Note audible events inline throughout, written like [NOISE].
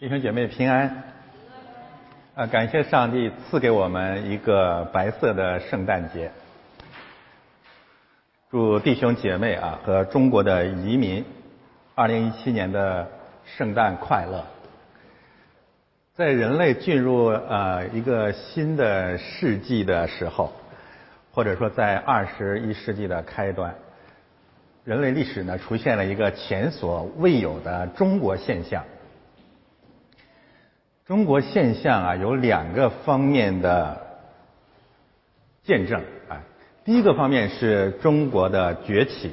弟兄姐妹平安。啊，感谢上帝赐给我们一个白色的圣诞节。祝弟兄姐妹啊和中国的移民，二零一七年的圣诞快乐。在人类进入呃一个新的世纪的时候，或者说在二十一世纪的开端，人类历史呢出现了一个前所未有的中国现象。中国现象啊，有两个方面的见证啊。第一个方面是中国的崛起，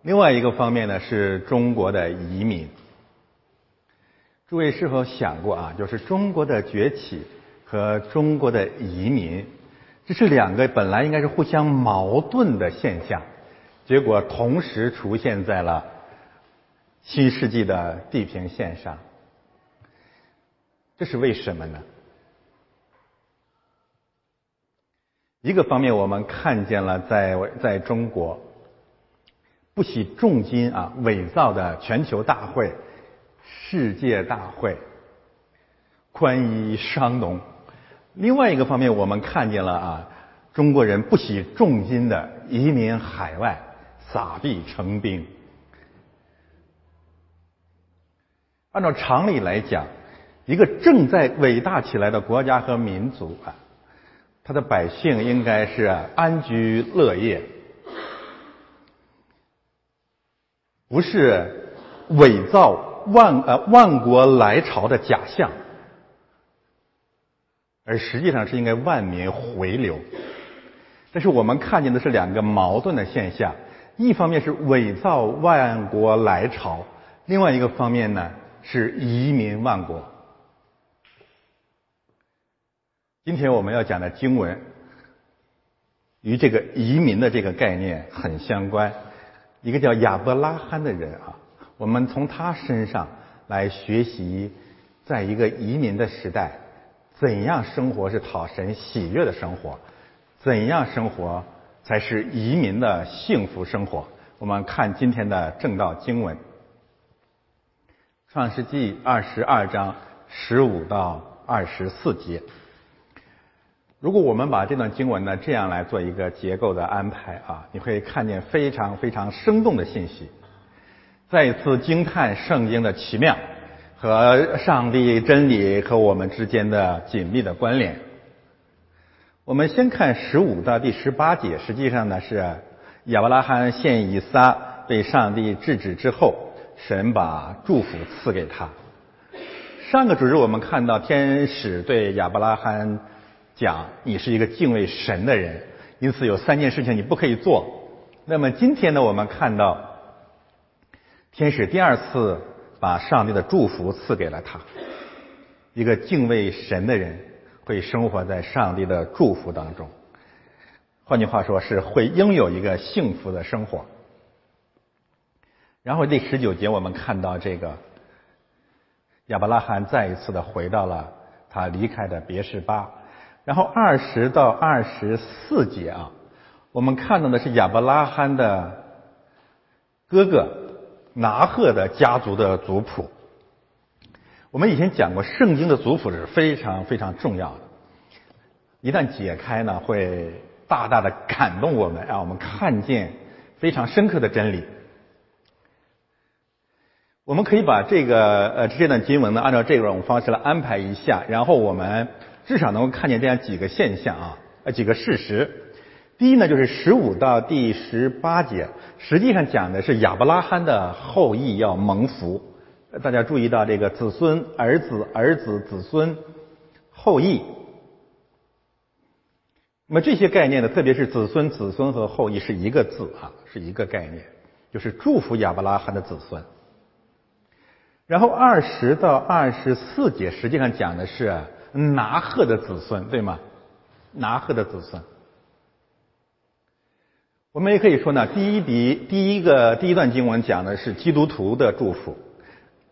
另外一个方面呢是中国的移民。诸位是否想过啊？就是中国的崛起和中国的移民，这是两个本来应该是互相矛盾的现象，结果同时出现在了新世纪的地平线上。这是为什么呢？一个方面，我们看见了在在中国不惜重金啊伪造的全球大会、世界大会、宽衣商农；另外一个方面，我们看见了啊中国人不惜重金的移民海外、撒币成兵。按照常理来讲。一个正在伟大起来的国家和民族啊，他的百姓应该是安居乐业，不是伪造万呃万国来朝的假象，而实际上是应该万民回流。但是我们看见的是两个矛盾的现象：一方面是伪造万国来朝，另外一个方面呢是移民万国。今天我们要讲的经文，与这个移民的这个概念很相关。一个叫亚伯拉罕的人啊，我们从他身上来学习，在一个移民的时代，怎样生活是讨神喜悦的生活，怎样生活才是移民的幸福生活。我们看今天的正道经文，《创世纪》二十二章十五到二十四节。如果我们把这段经文呢这样来做一个结构的安排啊，你会看见非常非常生动的信息，再一次惊叹圣经的奇妙和上帝真理和我们之间的紧密的关联。我们先看十五到第十八节，实际上呢是亚伯拉罕献以撒被上帝制止之后，神把祝福赐给他。上个主日我们看到天使对亚伯拉罕。讲你是一个敬畏神的人，因此有三件事情你不可以做。那么今天呢，我们看到天使第二次把上帝的祝福赐给了他。一个敬畏神的人会生活在上帝的祝福当中，换句话说是会拥有一个幸福的生活。然后第十九节我们看到这个亚伯拉罕再一次的回到了他离开的别是巴。然后二十到二十四节啊，我们看到的是亚伯拉罕的哥哥拿赫的家族的族谱。我们以前讲过，圣经的族谱是非常非常重要的，一旦解开呢，会大大的感动我们，让我们看见非常深刻的真理。我们可以把这个呃这段经文呢，按照这种方式来安排一下，然后我们。至少能够看见这样几个现象啊，呃，几个事实。第一呢，就是十五到第十八节，实际上讲的是亚伯拉罕的后裔要蒙福。大家注意到这个子孙、儿子、儿子、子孙、后裔。那么这些概念呢，特别是子孙、子孙和后裔是一个字啊，是一个概念，就是祝福亚伯拉罕的子孙。然后二十到二十四节，实际上讲的是。拿鹤的子孙，对吗？拿鹤的子孙，我们也可以说呢，第一笔第一个第一段经文讲的是基督徒的祝福，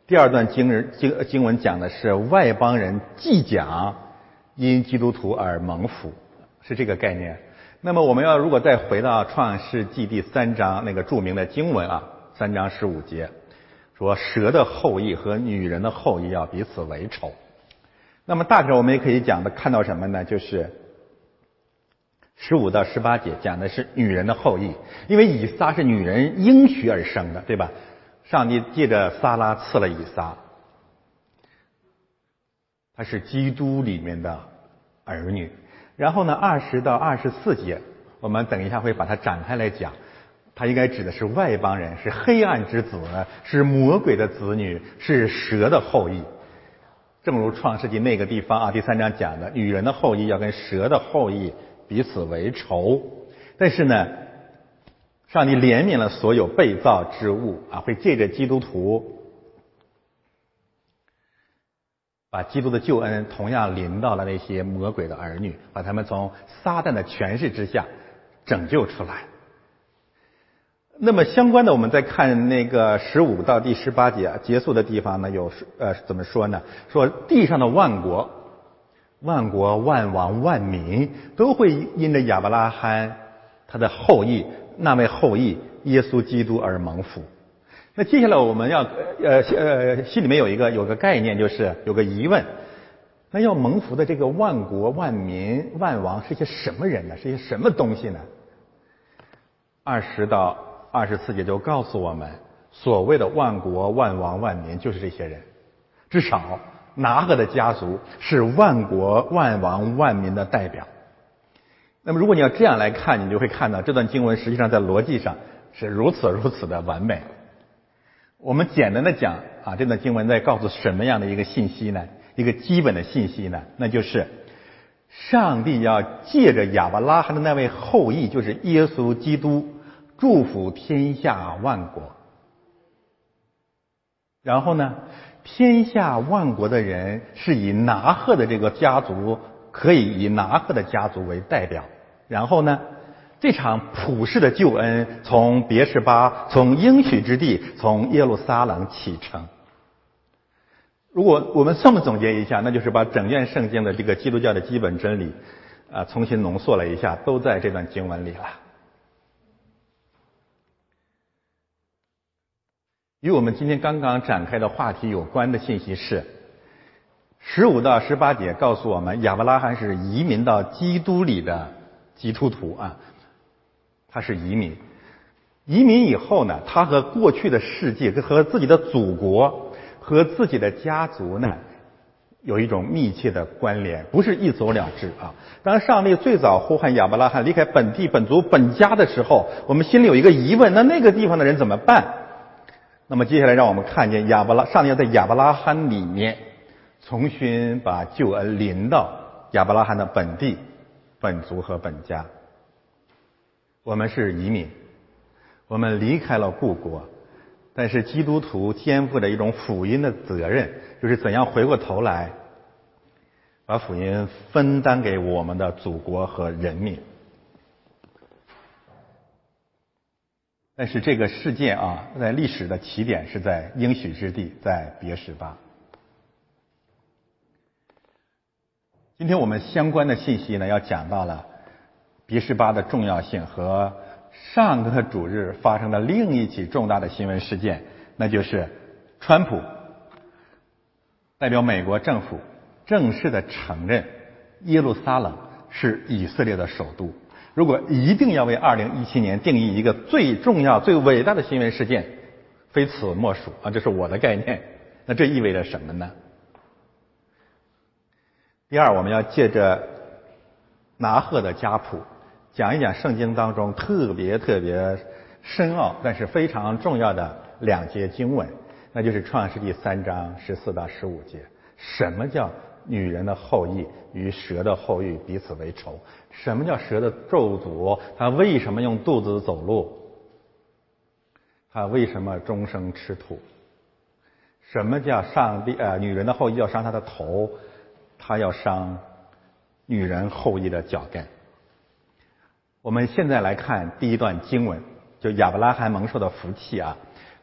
第二段经人经经文讲的是外邦人既讲因基督徒而蒙福，是这个概念。那么我们要如果再回到创世纪第三章那个著名的经文啊，三章十五节，说蛇的后裔和女人的后裔要彼此为仇。那么大致我们也可以讲的看到什么呢？就是十五到十八节讲的是女人的后裔，因为以撒是女人应许而生的，对吧？上帝借着撒拉赐了以撒，他是基督里面的儿女。然后呢，二十到二十四节，我们等一下会把它展开来讲。它应该指的是外邦人，是黑暗之子，是魔鬼的子女，是蛇的后裔。正如创世纪那个地方啊，第三章讲的，女人的后裔要跟蛇的后裔彼此为仇。但是呢，上帝怜悯了所有被造之物啊，会借着基督徒。把基督的救恩同样临到了那些魔鬼的儿女，把他们从撒旦的权势之下拯救出来。那么相关的，我们再看那个十五到第十八节啊结束的地方呢，有呃怎么说呢？说地上的万国、万国、万王、万民都会因着亚伯拉罕他的后裔那位后裔耶稣基督而蒙福。那接下来我们要呃呃心里面有一个有个概念，就是有个疑问：那要蒙福的这个万国万民万王是些什么人呢？是些什么东西呢？二十到二十四节就告诉我们，所谓的万国万王万民就是这些人，至少拿赫的家族是万国万王万民的代表。那么如果你要这样来看，你就会看到这段经文实际上在逻辑上是如此如此的完美。我们简单的讲啊，这段经文在告诉什么样的一个信息呢？一个基本的信息呢，那就是上帝要借着亚伯拉罕的那位后裔，就是耶稣基督，祝福天下万国。然后呢，天下万国的人是以拿赫的这个家族，可以以拿赫的家族为代表。然后呢？这场普世的救恩从别是巴，从应许之地，从耶路撒冷启程。如果我们这么总结一下，那就是把整卷圣经的这个基督教的基本真理啊，重新浓缩了一下，都在这段经文里了。与我们今天刚刚展开的话题有关的信息是：十五到十八节告诉我们，亚伯拉罕是移民到基督里的基督徒啊。他是移民，移民以后呢，他和过去的世界、和自己的祖国、和自己的家族呢，有一种密切的关联，不是一走了之啊。当上帝最早呼喊亚伯拉罕离开本地、本族、本家的时候，我们心里有一个疑问：那那个地方的人怎么办？那么接下来，让我们看见亚伯拉，上帝要在亚伯拉罕里面重新把救恩临到亚伯拉罕的本地、本族和本家。我们是移民，我们离开了故国，但是基督徒肩负着一种福音的责任，就是怎样回过头来，把福音分担给我们的祖国和人民。但是这个事件啊，在历史的起点是在应许之地，在别什巴。今天我们相关的信息呢，要讲到了。别什巴的重要性和上个主日发生的另一起重大的新闻事件，那就是川普代表美国政府正式的承认耶路撒冷是以色列的首都。如果一定要为2017年定义一个最重要、最伟大的新闻事件，非此莫属啊！这是我的概念。那这意味着什么呢？第二，我们要借着拿赫的家谱。讲一讲圣经当中特别特别深奥，但是非常重要的两节经文，那就是创世纪三章十四到十五节。什么叫女人的后裔与蛇的后裔彼此为仇？什么叫蛇的咒诅？它为什么用肚子走路？它为什么终生吃土？什么叫上帝？呃，女人的后裔要伤她的头，她要伤女人后裔的脚跟。我们现在来看第一段经文，就亚伯拉罕蒙受的福气啊。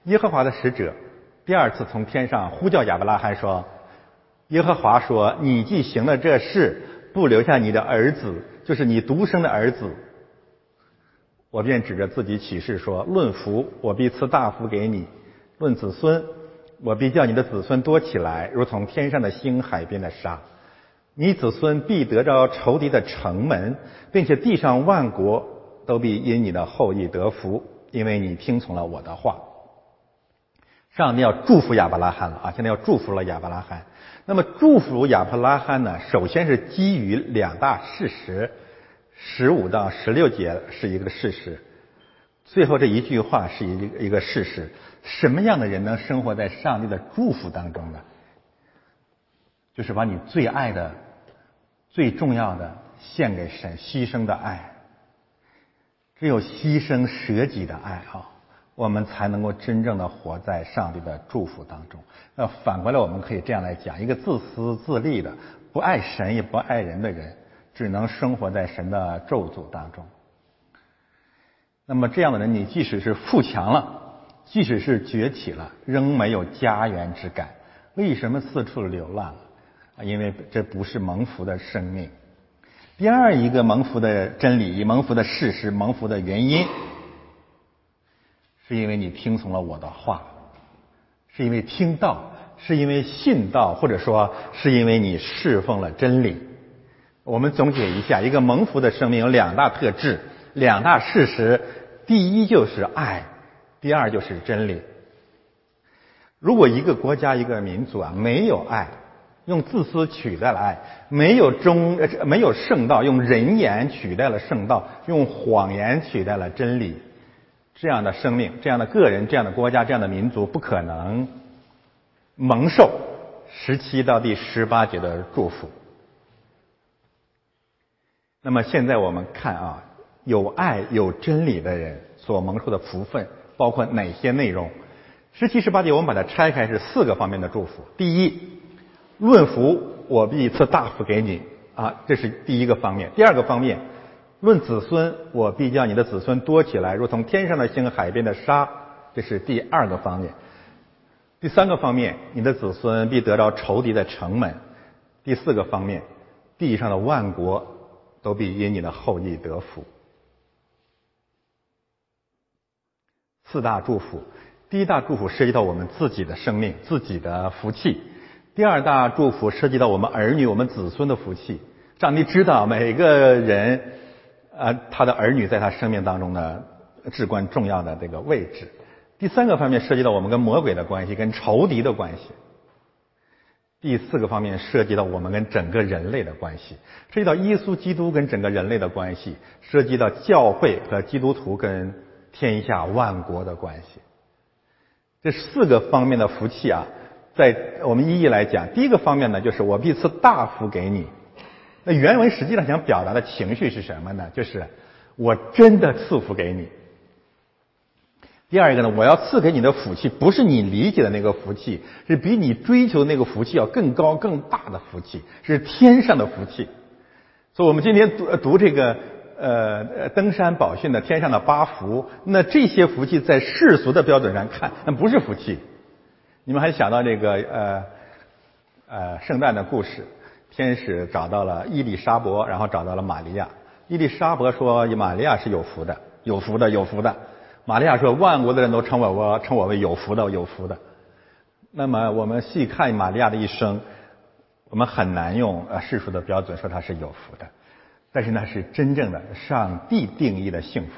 耶和华的使者第二次从天上呼叫亚伯拉罕说：“耶和华说，你既行了这事，不留下你的儿子，就是你独生的儿子，我便指着自己起誓说：论福，我必赐大福给你；论子孙，我必叫你的子孙多起来，如同天上的星、海边的沙。你子孙必得着仇敌的城门，并且地上万国都必因你的后裔得福，因为你听从了我的话。上帝要祝福亚伯拉罕了啊！现在要祝福了亚伯拉罕。那么祝福亚伯拉罕呢？首先是基于两大事实，十五到十六节是一个事实，最后这一句话是一一个事实。什么样的人能生活在上帝的祝福当中呢？就是把你最爱的、最重要的献给神，牺牲的爱。只有牺牲舍己的爱啊，我们才能够真正的活在上帝的祝福当中。那反过来，我们可以这样来讲：一个自私自利的、不爱神也不爱人的人，只能生活在神的咒诅当中。那么这样的人，你即使是富强了。即使是崛起了，仍没有家园之感。为什么四处流浪？啊，因为这不是蒙福的生命。第二一个蒙福的真理、蒙福的事实、蒙福的原因，是因为你听从了我的话，是因为听到，是因为信道，或者说是因为你侍奉了真理。我们总结一下，一个蒙福的生命有两大特质、两大事实。第一就是爱。第二就是真理。如果一个国家、一个民族啊没有爱，用自私取代了爱；没有忠、没有圣道，用人言取代了圣道，用谎言取代了真理，这样的生命、这样的个人、这样的国家、这样的民族，不可能蒙受十七到第十八节的祝福。那么现在我们看啊，有爱、有真理的人所蒙受的福分。包括哪些内容？十七、十八节我们把它拆开是四个方面的祝福。第一，论福，我必赐大福给你啊，这是第一个方面。第二个方面，论子孙，我必叫你的子孙多起来，如同天上的星、海边的沙，这是第二个方面。第三个方面，你的子孙必得着仇敌的城门。第四个方面，地上的万国都必因你的后裔得福。四大祝福，第一大祝福涉及到我们自己的生命、自己的福气；第二大祝福涉及到我们儿女、我们子孙的福气。上帝知道每个人，呃，他的儿女在他生命当中呢至关重要的这个位置。第三个方面涉及到我们跟魔鬼的关系、跟仇敌的关系。第四个方面涉及到我们跟整个人类的关系，涉及到耶稣基督跟整个人类的关系，涉及到教会和基督徒跟。天下万国的关系，这四个方面的福气啊，在我们一一来讲。第一个方面呢，就是我必赐大福给你。那原文实际上想表达的情绪是什么呢？就是我真的赐福给你。第二个呢，我要赐给你的福气，不是你理解的那个福气，是比你追求那个福气要更高更大的福气，是天上的福气。所以我们今天读读这个。呃，登山宝训的天上的八福，那这些福气在世俗的标准上看，那不是福气。你们还想到这个呃呃圣诞的故事，天使找到了伊丽莎伯，然后找到了玛利亚。伊丽莎伯说玛利亚是有福的，有福的，有福的。玛利亚说万国的人都称我我称我为有福的，有福的。那么我们细看玛利亚的一生，我们很难用呃世俗的标准说她是有福的。但是那是真正的上帝定义的幸福。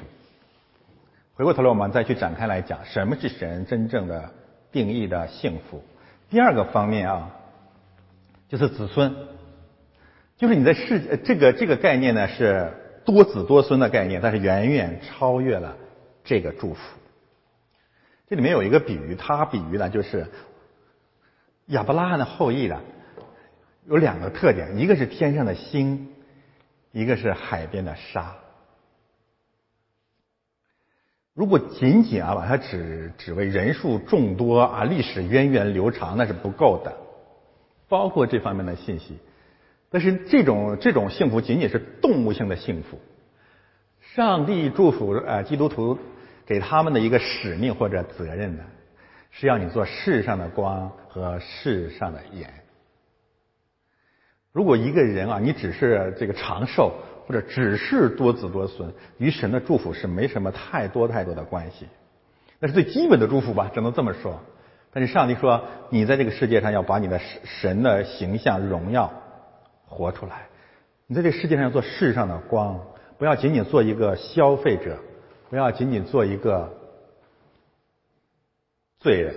回过头来，我们再去展开来讲，什么是神真正的定义的幸福？第二个方面啊，就是子孙，就是你在世这个这个概念呢是多子多孙的概念，但是远远超越了这个祝福。这里面有一个比喻，它比喻呢就是亚伯拉罕的后裔呢有两个特点，一个是天上的星。一个是海边的沙，如果仅仅啊把它只只为人数众多啊历史源远流长那是不够的，包括这方面的信息。但是这种这种幸福仅仅是动物性的幸福。上帝祝福呃基督徒给他们的一个使命或者责任呢，是要你做世上的光和世上的盐。如果一个人啊，你只是这个长寿，或者只是多子多孙，与神的祝福是没什么太多太多的关系。那是最基本的祝福吧，只能这么说。但是上帝说，你在这个世界上要把你的神的形象、荣耀活出来。你在这世界上要做世上的光，不要仅仅做一个消费者，不要仅仅做一个罪人，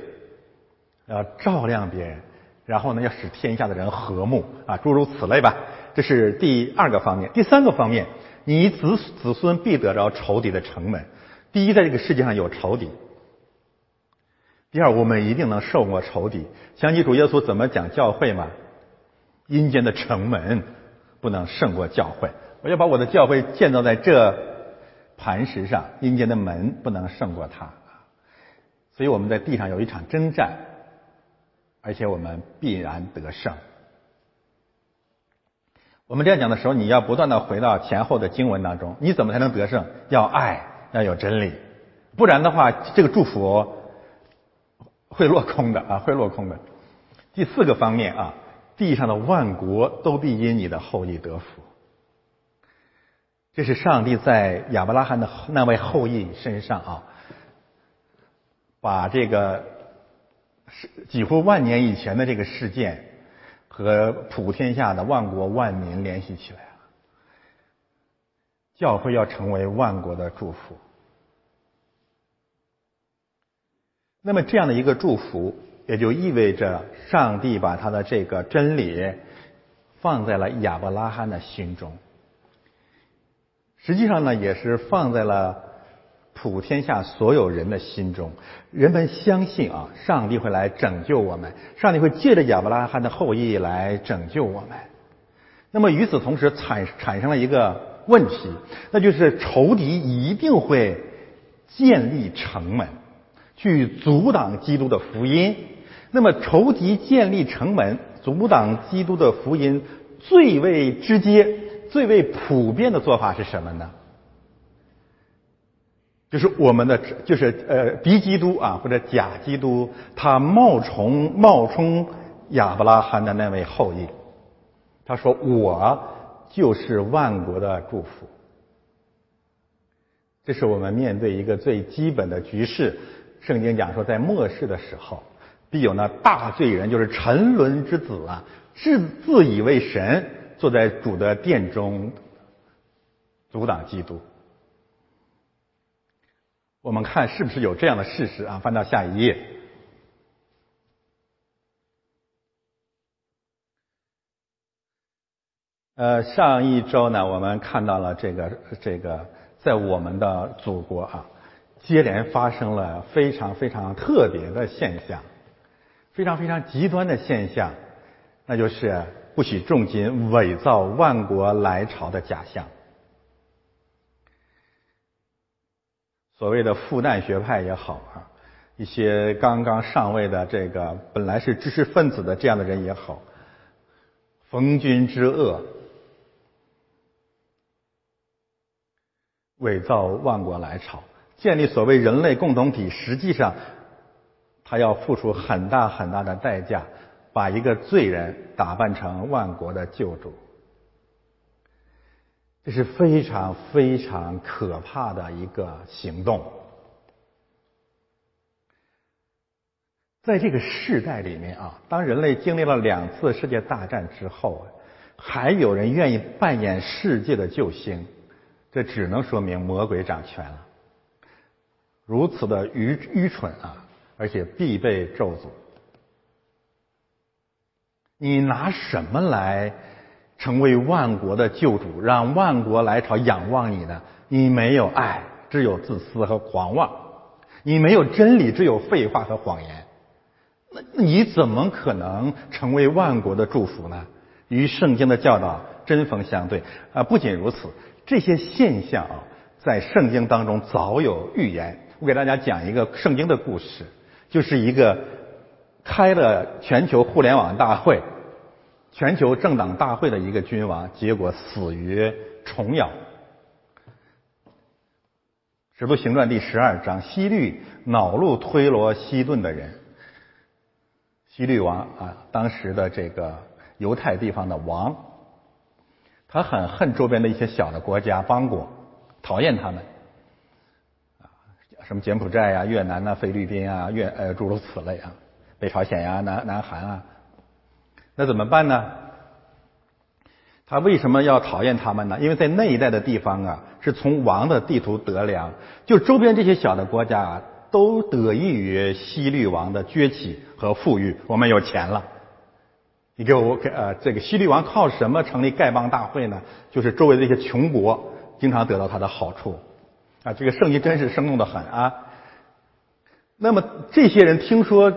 要照亮别人，然后呢，要使天下的人和睦啊，诸如此类吧。这是第二个方面。第三个方面，你子子孙必得着仇敌的城门。第一，在这个世界上有仇敌。第二，我们一定能胜过仇敌。想起主耶稣怎么讲教会吗？阴间的城门不能胜过教会。我要把我的教会建造在这磐石上，阴间的门不能胜过它。所以我们在地上有一场征战，而且我们必然得胜。我们这样讲的时候，你要不断的回到前后的经文当中，你怎么才能得胜？要爱，要有真理，不然的话，这个祝福。会落空的啊，会落空的。第四个方面啊，地上的万国都必因你的后裔得福。这是上帝在亚伯拉罕的那位后裔身上啊，把这个是几乎万年以前的这个事件和普天下的万国万民联系起来了。教会要成为万国的祝福。那么这样的一个祝福，也就意味着上帝把他的这个真理放在了亚伯拉罕的心中。实际上呢，也是放在了普天下所有人的心中。人们相信啊，上帝会来拯救我们，上帝会借着亚伯拉罕的后裔来拯救我们。那么与此同时，产产生了一个问题，那就是仇敌一定会建立城门。去阻挡基督的福音，那么仇敌建立城门，阻挡基督的福音，最为直接、最为普遍的做法是什么呢？就是我们的，就是呃，敌基督啊，或者假基督，他冒充冒充亚伯拉罕的那位后裔，他说：“我就是万国的祝福。”这是我们面对一个最基本的局势。圣经讲说，在末世的时候，必有那大罪人，就是沉沦之子啊，自自以为神，坐在主的殿中，阻挡基督。我们看是不是有这样的事实啊？翻到下一页。呃，上一周呢，我们看到了这个这个，在我们的祖国啊。接连发生了非常非常特别的现象，非常非常极端的现象，那就是不许重金伪造万国来朝的假象。所谓的复旦学派也好啊，一些刚刚上位的这个本来是知识分子的这样的人也好，逢君之恶，伪造万国来朝。建立所谓人类共同体，实际上他要付出很大很大的代价，把一个罪人打扮成万国的救主，这是非常非常可怕的一个行动。在这个世代里面啊，当人类经历了两次世界大战之后，还有人愿意扮演世界的救星，这只能说明魔鬼掌权了。如此的愚愚蠢啊！而且必被咒诅。你拿什么来成为万国的救主，让万国来朝仰望你呢？你没有爱，只有自私和狂妄；你没有真理，只有废话和谎言。那你怎么可能成为万国的祝福呢？与圣经的教导针锋相对啊！不仅如此，这些现象啊，在圣经当中早有预言。我给大家讲一个圣经的故事，就是一个开了全球互联网大会、全球政党大会的一个君王，结果死于虫咬。使徒行传第十二章，西律恼怒推罗西顿的人，西律王啊，当时的这个犹太地方的王，他很恨周边的一些小的国家邦国，讨厌他们。什么柬埔寨呀、越南呐、菲律宾啊、越呃诸如此类啊，北朝鲜呀、南南韩啊。那怎么办呢？他为什么要讨厌他们呢？因为在那一带的地方啊，是从王的地图得粮，就周边这些小的国家啊，都得益于西律王的崛起和富裕。我们有钱了，你给我给呃，这个西律王靠什么成立丐帮大会呢？就是周围这些穷国经常得到他的好处啊。这个圣经真是生动的很啊。那么这些人听说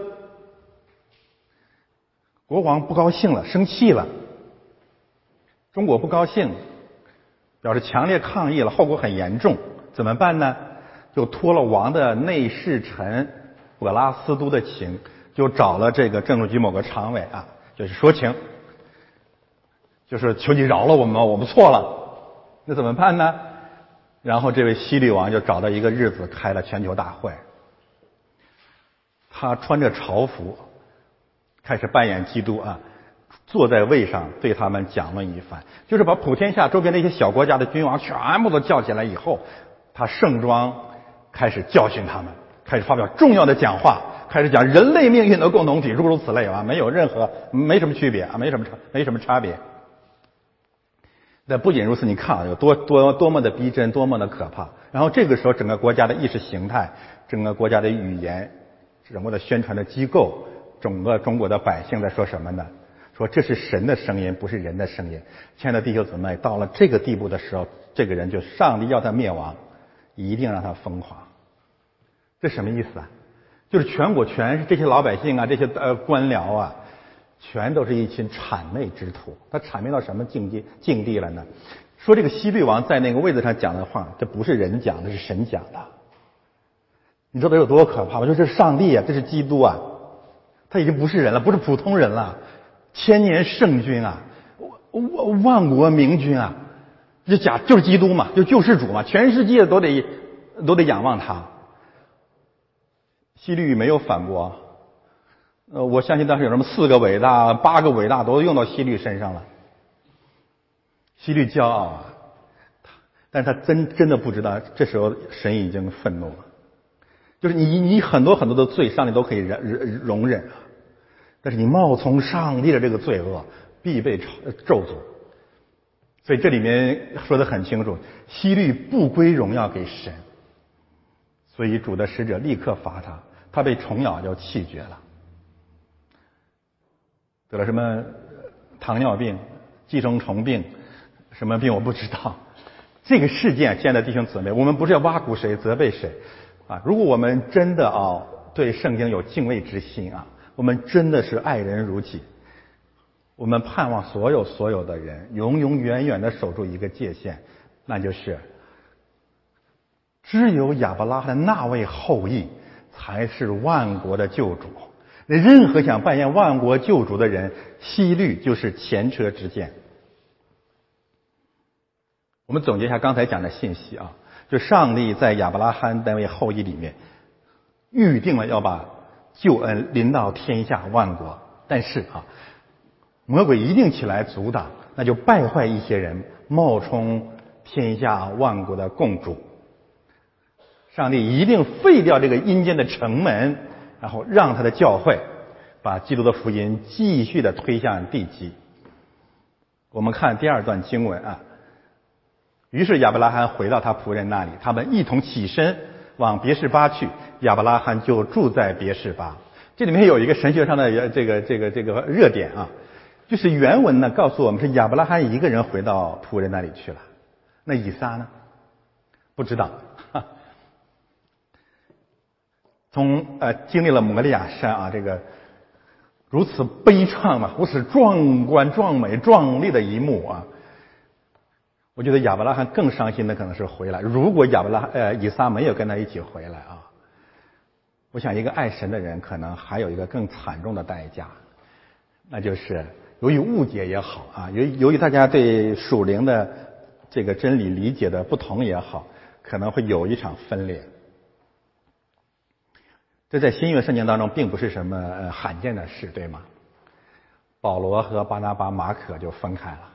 国王不高兴了，生气了。中国不高兴，表示强烈抗议了，后果很严重，怎么办呢？就托了王的内侍臣博拉斯都的情，就找了这个政治局某个常委啊，就是说情，就是求你饶了我们，我们错了。那怎么办呢？然后这位西律王就找到一个日子开了全球大会，他穿着朝服，开始扮演基督啊。坐在位上对他们讲论一番，就是把普天下周边那些小国家的君王全部都叫起来以后，他盛装开始教训他们，开始发表重要的讲话，开始讲人类命运的共同体，诸如此类啊，没有任何没什么区别啊，没什么差没什么差别。那不仅如此，你看啊，有多多多么的逼真，多么的可怕。然后这个时候，整个国家的意识形态，整个国家的语言，整个的宣传的机构，整个中国的百姓在说什么呢？说这是神的声音，不是人的声音。亲爱的弟兄姊妹，到了这个地步的时候，这个人就上帝要他灭亡，一定让他疯狂。这什么意思啊？就是全国全是这些老百姓啊，这些呃官僚啊，全都是一群谄媚之徒。他谄媚到什么境界境地了呢？说这个西律王在那个位子上讲的话，这不是人讲的，是神讲的。你知道有多可怕吗？说这是上帝啊，这是基督啊，他已经不是人了，不是普通人了。千年圣君啊，万万国明君啊，这假就是基督嘛，就救世主嘛，全世界都得都得仰望他。西律没有反驳，呃，我相信当时有什么四个伟大、八个伟大都用到西律身上了。西律骄傲啊，但是他真真的不知道，这时候神已经愤怒了，就是你你很多很多的罪，上帝都可以忍忍容忍啊。但是你冒充上帝的这个罪恶，必被咒诅。所以这里面说的很清楚，西律不归荣耀给神。所以主的使者立刻罚他，他被虫咬就气绝了，得了什么糖尿病、寄生虫病，什么病我不知道。这个事件，亲爱的弟兄姊妹，我们不是要挖苦谁、责备谁啊！如果我们真的啊对圣经有敬畏之心啊。我们真的是爱人如己，我们盼望所有所有的人永永远远的守住一个界限，那就是只有亚伯拉罕那位后裔才是万国的救主。任何想扮演万国救主的人，西律就是前车之鉴。我们总结一下刚才讲的信息啊，就上帝在亚伯拉罕那位后裔里面预定了要把。救恩临到天下万国，但是啊，魔鬼一定起来阻挡，那就败坏一些人，冒充天下万国的共主。上帝一定废掉这个阴间的城门，然后让他的教会把基督的福音继续的推向地基。我们看第二段经文啊，于是亚伯拉罕回到他仆人那里，他们一同起身。往别是巴去，亚伯拉罕就住在别是巴。这里面有一个神学上的这个这个这个热点啊，就是原文呢告诉我们是亚伯拉罕一个人回到仆人那里去了。那以撒呢？不知道。从呃经历了摩利亚山啊这个如此悲怆啊，如此壮观、壮美、壮丽的一幕啊。我觉得亚伯拉罕更伤心的可能是回来。如果亚伯拉呃以撒没有跟他一起回来啊，我想一个爱神的人可能还有一个更惨重的代价，那就是由于误解也好啊，由由于大家对属灵的这个真理理解的不同也好，可能会有一场分裂。这在新约圣经当中并不是什么罕见的事，对吗？保罗和巴拿巴、马可就分开了。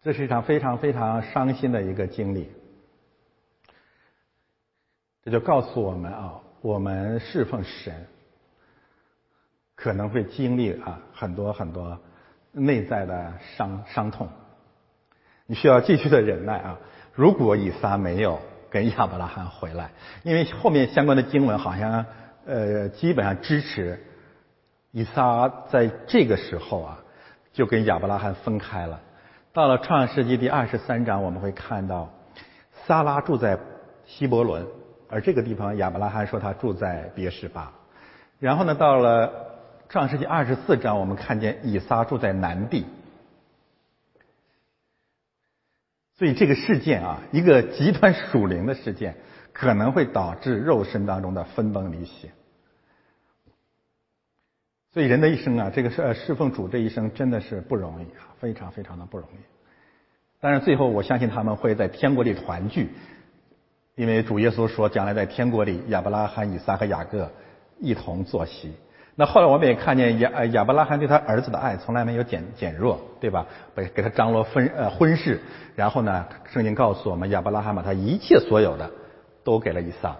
这是一场非常非常伤心的一个经历，这就告诉我们啊，我们侍奉神，可能会经历啊很多很多内在的伤伤痛。你需要继续的忍耐啊！如果以撒没有跟亚伯拉罕回来，因为后面相关的经文好像呃基本上支持以撒在这个时候啊就跟亚伯拉罕分开了。到了创世纪第二十三章，我们会看到撒拉住在希伯伦，而这个地方亚伯拉罕说他住在别是巴。然后呢，到了创世纪二十四章，我们看见以撒住在南地。所以这个事件啊，一个极端属灵的事件，可能会导致肉身当中的分崩离析。所以人的一生啊，这个侍侍奉主这一生真的是不容易啊，非常非常的不容易。但是最后我相信他们会在天国里团聚，因为主耶稣说将来在天国里，亚伯拉罕、以撒和雅各一同坐席。那后来我们也看见亚亚伯拉罕对他儿子的爱从来没有减减弱，对吧？给给他张罗婚呃婚事，然后呢，圣经告诉我们，亚伯拉罕把他一切所有的都给了以撒，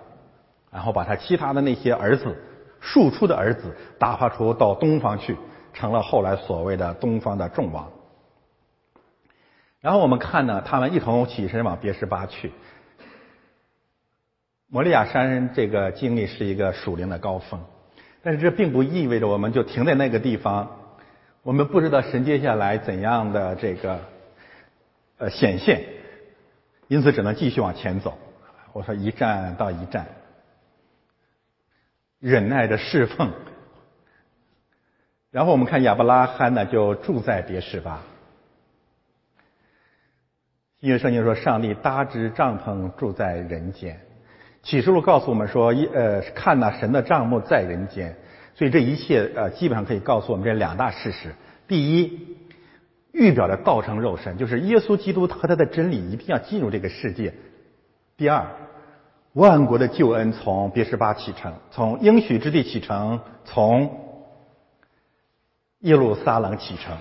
然后把他其他的那些儿子庶出的儿子打发出到东方去，成了后来所谓的东方的众王。然后我们看呢，他们一同起身往别是巴去。摩利亚山这个经历是一个属灵的高峰。但是这并不意味着我们就停在那个地方，我们不知道神接下来怎样的这个呃显现，因此只能继续往前走。我说一站到一站，忍耐着侍奉。然后我们看亚伯拉罕呢，就住在别是巴。因为圣经说，上帝搭支帐篷住在人间。启示录告诉我们说，一呃，看那神的账目在人间，所以这一切呃，基本上可以告诉我们这两大事实：第一，预表的道成肉身，就是耶稣基督和他的真理一定要进入这个世界；第二，万国的救恩从别十巴启程，从应许之地启程，从耶路撒冷启程。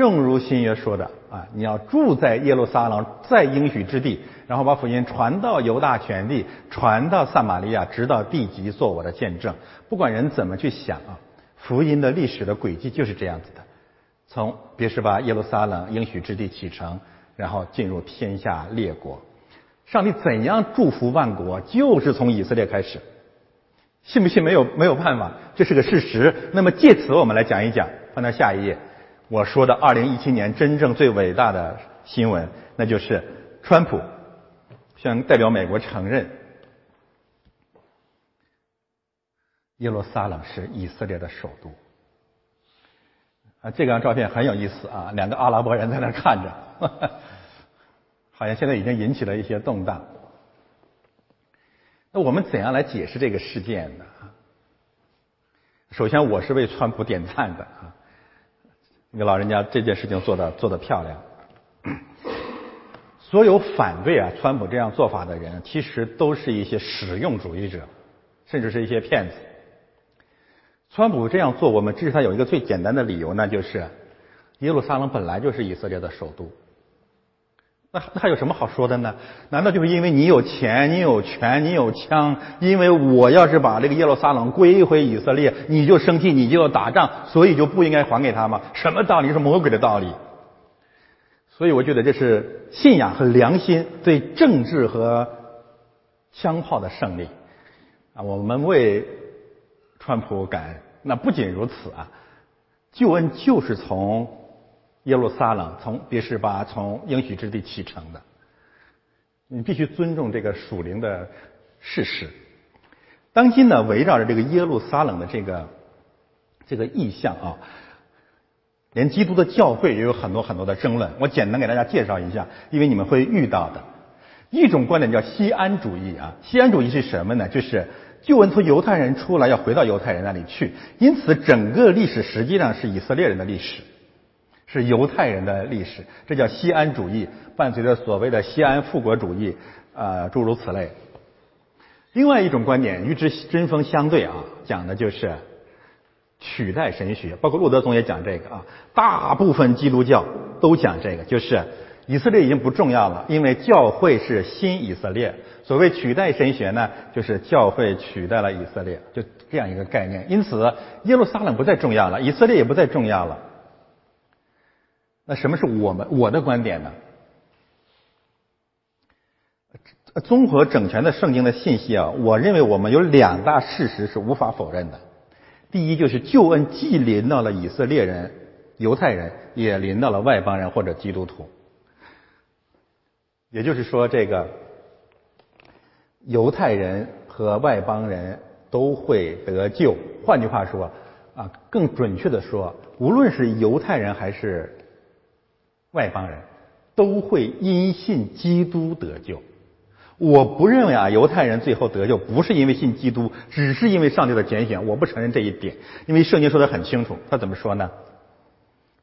正如新约说的啊，你要住在耶路撒冷，在应许之地，然后把福音传到犹大全地，传到撒玛利亚，直到地极，做我的见证。不管人怎么去想啊，福音的历史的轨迹就是这样子的：从别是巴、耶路撒冷、应许之地启程，然后进入天下列国。上帝怎样祝福万国，就是从以色列开始。信不信没有没有办法，这是个事实。那么借此我们来讲一讲，翻到下一页。我说的二零一七年真正最伟大的新闻，那就是川普向代表美国承认耶路撒冷是以色列的首都。啊，这张照片很有意思啊，两个阿拉伯人在那看着，[LAUGHS] 好像现在已经引起了一些动荡。那我们怎样来解释这个事件呢？首先，我是为川普点赞的。你老人家这件事情做的做的漂亮。[COUGHS] 所有反对啊川普这样做法的人，其实都是一些实用主义者，甚至是一些骗子。川普这样做，我们支持他有一个最简单的理由，那就是耶路撒冷本来就是以色列的首都。那那还有什么好说的呢？难道就是因为你有钱、你有权、你有枪？因为我要是把这个耶路撒冷归回以色列，你就生气，你就要打仗，所以就不应该还给他吗？什么道理？是魔鬼的道理。所以我觉得这是信仰和良心对政治和枪炮的胜利啊！我们为川普感恩。那不仅如此啊，救恩就是从。耶路撒冷从别是巴从应许之地启程的，你必须尊重这个属灵的事实。当今呢，围绕着这个耶路撒冷的这个这个意象啊，连基督的教会也有很多很多的争论。我简单给大家介绍一下，因为你们会遇到的一种观点叫西安主义啊。西安主义是什么呢？就是旧文从犹太人出来要回到犹太人那里去，因此整个历史实际上是以色列人的历史。是犹太人的历史，这叫西安主义，伴随着所谓的西安复国主义，呃，诸如此类。另外一种观点与之针锋相对啊，讲的就是取代神学，包括路德宗也讲这个啊。大部分基督教都讲这个，就是以色列已经不重要了，因为教会是新以色列，所谓取代神学呢，就是教会取代了以色列，就这样一个概念。因此，耶路撒冷不再重要了，以色列也不再重要了。那什么是我们我的观点呢？综合整全的圣经的信息啊，我认为我们有两大事实是无法否认的。第一，就是救恩既临到了以色列人、犹太人，也临到了外邦人或者基督徒。也就是说，这个犹太人和外邦人都会得救。换句话说，啊，更准确的说，无论是犹太人还是外邦人，都会因信基督得救。我不认为啊，犹太人最后得救不是因为信基督，只是因为上帝的拣选。我不承认这一点，因为圣经说的很清楚。他怎么说呢？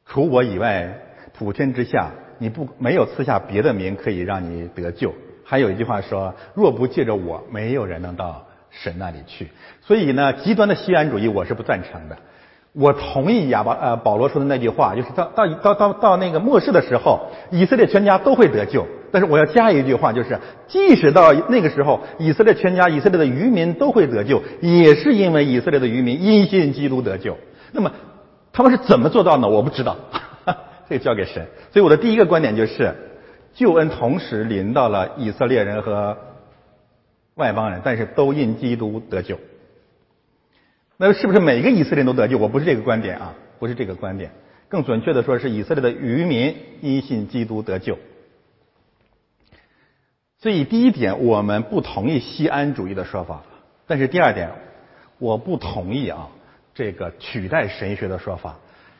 除我以外，普天之下，你不没有赐下别的名可以让你得救。还有一句话说：若不借着我，没有人能到神那里去。所以呢，极端的西安主义我是不赞成的。我同意亚巴呃保罗说的那句话，就是到到到到到那个末世的时候，以色列全家都会得救。但是我要加一句话，就是即使到那个时候，以色列全家、以色列的渔民都会得救，也是因为以色列的渔民因信基督得救。那么他们是怎么做到呢？我不知道，[LAUGHS] 这个交给神。所以我的第一个观点就是，救恩同时临到了以色列人和外邦人，但是都因基督得救。那是不是每个以色列人都得救？我不是这个观点啊，不是这个观点。更准确的说，是以色列的渔民因信基督得救。所以第一点，我们不同意西安主义的说法；但是第二点，我不同意啊这个取代神学的说法。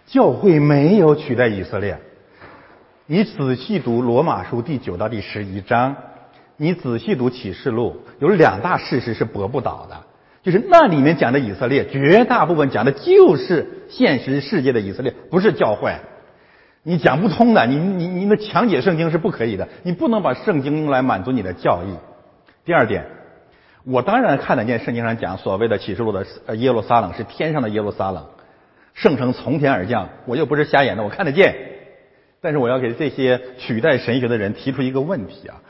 教会没有取代以色列。你仔细读罗马书第九到第十一章，你仔细读启示录，有两大事实是驳不倒的，就是那里面讲的以色列，绝大部分讲的就是现实世界的以色列，不是教会。你讲不通的，你你你们强解圣经是不可以的，你不能把圣经用来满足你的教义。第二点，我当然看得见圣经上讲所谓的启示录的耶路撒冷是天上的耶路撒冷，圣城从天而降，我又不是瞎眼的，我看得见。但是我要给这些取代神学的人提出一个问题啊，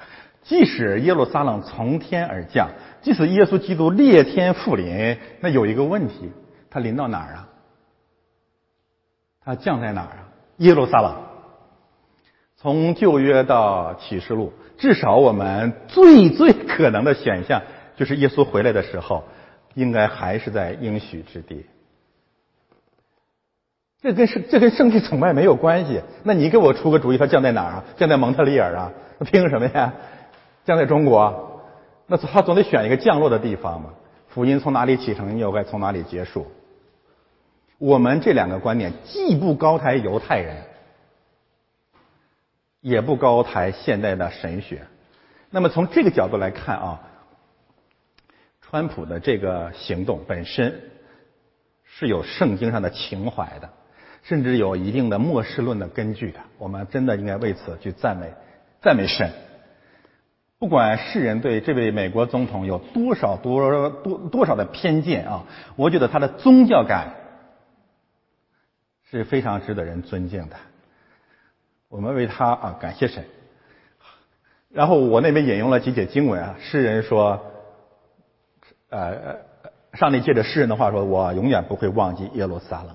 即使耶路撒冷从天而降，即使耶稣基督裂天复临，那有一个问题，他临到哪儿啊？他降在哪儿啊？耶路撒冷，从旧约到启示录，至少我们最最可能的选项就是耶稣回来的时候，应该还是在应许之地。这跟圣这跟圣地崇拜没有关系。那你给我出个主意，他降在哪儿啊？降在蒙特利尔啊？那凭什么呀？降在中国？那他总得选一个降落的地方嘛。福音从哪里启程，又该从哪里结束？我们这两个观点既不高抬犹太人，也不高抬现代的神学。那么从这个角度来看啊，川普的这个行动本身是有圣经上的情怀的，甚至有一定的末世论的根据的。我们真的应该为此去赞美赞美神。不管世人对这位美国总统有多少多多多少的偏见啊，我觉得他的宗教感。是非常值得人尊敬的，我们为他啊感谢神。然后我那边引用了几节经文啊，诗人说，呃，上帝借着诗人的话说：“我永远不会忘记耶路撒冷。”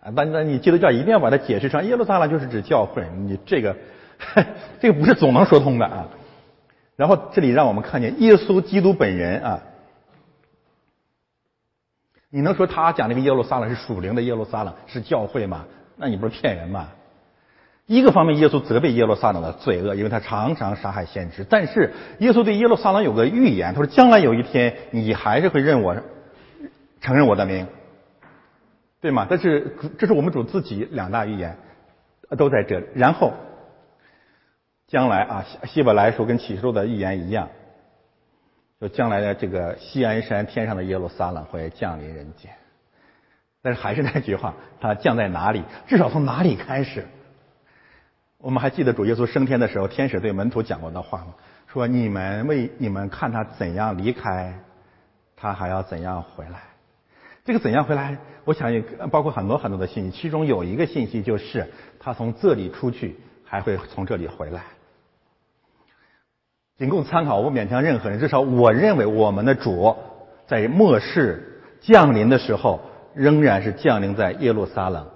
啊，那那你基督教一定要把它解释成耶路撒冷就是指教会，你这个 [LAUGHS] 这个不是总能说通的啊。然后这里让我们看见耶稣基督本人啊。你能说他讲这个耶路撒冷是属灵的耶路撒冷是教会吗？那你不是骗人吗？一个方面，耶稣责备耶路撒冷的罪恶，因为他常常杀害先知。但是耶稣对耶路撒冷有个预言，他说将来有一天你还是会认我，承认我的名，对吗？这是这是我们主自己两大预言都在这里。然后将来啊，希伯来书跟启示录的预言一样。就将来的这个西安山天上的耶路撒冷会降临人间，但是还是那句话，它降在哪里？至少从哪里开始？我们还记得主耶稣升天的时候，天使对门徒讲过的话吗？说你们为你们看他怎样离开，他还要怎样回来？这个怎样回来？我想也包括很多很多的信息，其中有一个信息就是他从这里出去，还会从这里回来。仅供参考，我不勉强任何人。至少我认为，我们的主在末世降临的时候，仍然是降临在耶路撒冷。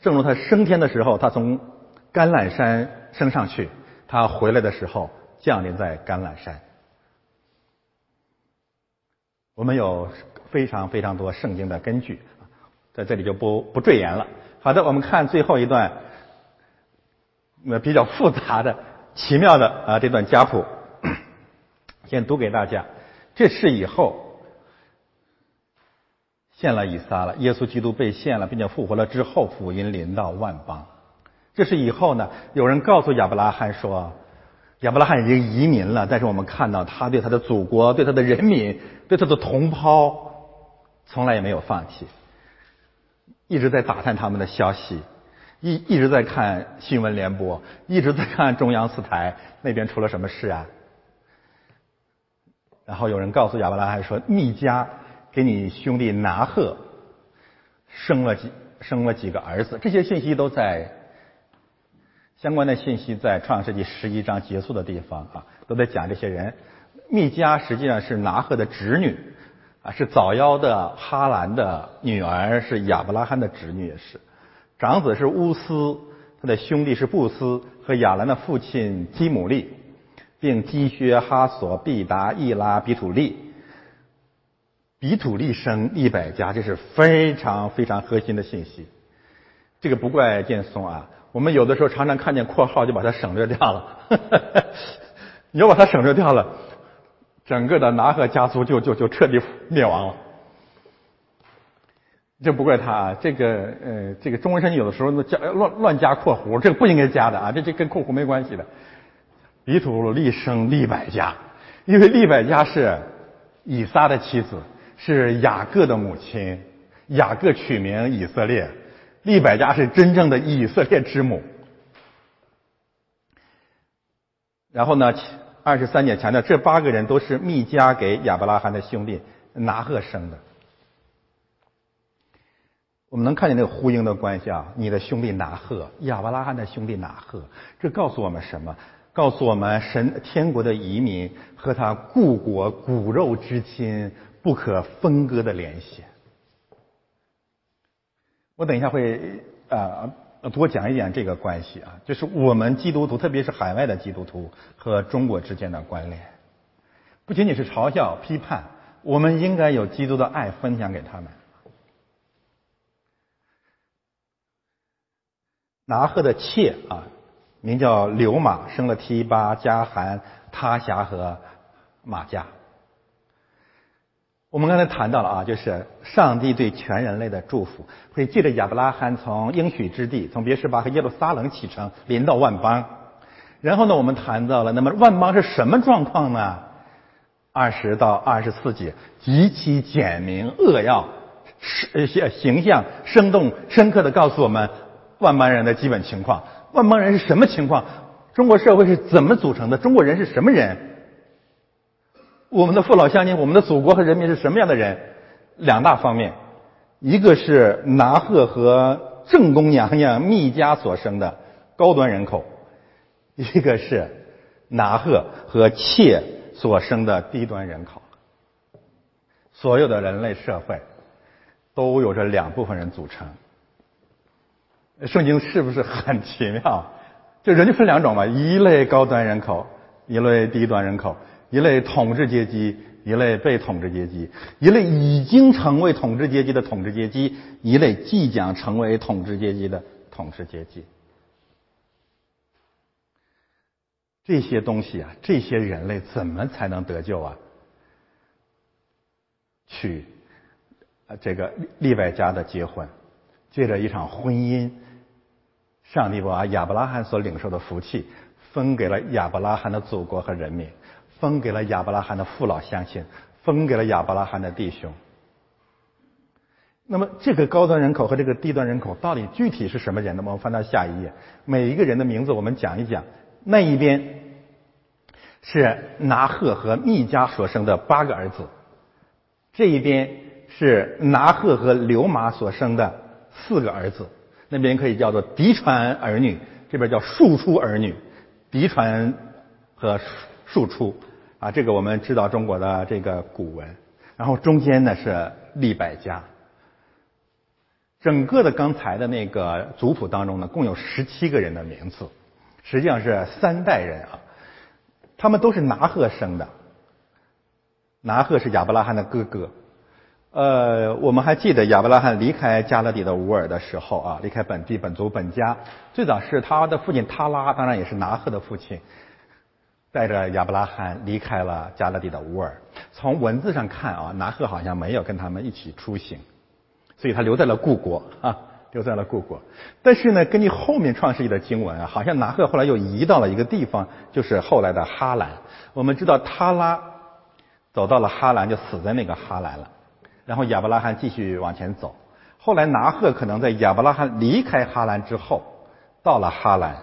正如他升天的时候，他从橄榄山升上去；他回来的时候，降临在橄榄山。我们有非常非常多圣经的根据，在这里就不不赘言了。好的，我们看最后一段，那比较复杂的。奇妙的啊，这段家谱，[CLEARS THROAT] 先读给大家。这是以后献了以撒了，耶稣基督被献了，并且复活了之后，福音临到万邦。这是以后呢，有人告诉亚伯拉罕说，亚伯拉罕已经移民了，但是我们看到他对他的祖国、对他的人民、对他的同胞，从来也没有放弃，一直在打探他们的消息。一一直在看新闻联播，一直在看中央四台那边出了什么事啊？然后有人告诉亚伯拉罕说，密加给你兄弟拿赫生了几生了几个儿子，这些信息都在相关的信息在创世纪十一章结束的地方啊，都在讲这些人。密加实际上是拿赫的侄女啊，是早夭的哈兰的女儿，是亚伯拉罕的侄女也是。长子是乌斯，他的兄弟是布斯和亚兰的父亲基姆利，并基薛、哈索、毕达、易拉、比土利。比土利生一百家，这是非常非常核心的信息。这个不怪建松啊，我们有的时候常常看见括号就把它省略掉了。[LAUGHS] 你要把它省略掉了，整个的拿赫家族就就就彻底灭亡了。这不怪他啊，这个呃，这个中文圣经有的时候加乱乱加括弧，这个不应该加的啊，这这跟括弧没关系的。比土利生利百家，因为利百家是以撒的妻子，是雅各的母亲，雅各取名以色列，利百家是真正的以色列之母。然后呢，二十三节强调，这八个人都是密加给亚伯拉罕的兄弟拿赫生的。我们能看见那个呼应的关系啊，你的兄弟拿赫，亚伯拉罕的兄弟拿赫，这告诉我们什么？告诉我们神天国的移民和他故国骨肉之亲不可分割的联系。我等一下会啊多讲一点这个关系啊，就是我们基督徒，特别是海外的基督徒和中国之间的关联，不仅仅是嘲笑批判，我们应该有基督的爱分享给他们。拿赫的妾啊，名叫刘马，生了提巴、加罕、他辖和马加。我们刚才谈到了啊，就是上帝对全人类的祝福，会借着亚伯拉罕从应许之地，从别是巴和耶路撒冷启程，临到万邦。然后呢，我们谈到了，那么万邦是什么状况呢？二十到二十四节极其简明扼要、是形象、生动、深刻的告诉我们。万邦人的基本情况，万邦人是什么情况？中国社会是怎么组成的？中国人是什么人？我们的父老乡亲，我们的祖国和人民是什么样的人？两大方面，一个是拿鹤和正宫娘娘密家所生的高端人口，一个是拿鹤和妾所生的低端人口。所有的人类社会都有着两部分人组成。圣经是不是很奇妙？就人就分两种嘛，一类高端人口，一类低端人口，一类统治阶级，一类被统治阶级，一类已经成为统治阶级的统治阶级，一类即将成为统治阶级的统治阶级。这些东西啊，这些人类怎么才能得救啊？去啊，这个利外家的结婚，借着一场婚姻。上帝把亚伯拉罕所领受的福气分给了亚伯拉罕的祖国和人民，分给了亚伯拉罕的父老乡亲，分给了亚伯拉罕的弟兄。那么，这个高端人口和这个低端人口到底具体是什么人呢？我们翻到下一页，每一个人的名字我们讲一讲。那一边是拿赫和密加所生的八个儿子，这一边是拿赫和刘马所生的四个儿子。那边可以叫做嫡传儿女，这边叫庶出儿女。嫡传和庶出啊，这个我们知道中国的这个古文，然后中间呢是利百家。整个的刚才的那个族谱当中呢，共有十七个人的名字，实际上是三代人啊，他们都是拿鹤生的。拿鹤是亚伯拉罕的哥哥。呃，我们还记得亚伯拉罕离开加勒底的乌尔的时候啊，离开本地本族本家，最早是他的父亲他拉，当然也是拿鹤的父亲，带着亚伯拉罕离开了加勒底的乌尔。从文字上看啊，拿鹤好像没有跟他们一起出行。所以他留在了故国啊，留在了故国。但是呢，根据后面创世纪的经文啊，好像拿鹤后来又移到了一个地方，就是后来的哈兰。我们知道他拉走到了哈兰，就死在那个哈兰了。然后亚伯拉罕继续往前走。后来拿赫可能在亚伯拉罕离开哈兰之后，到了哈兰，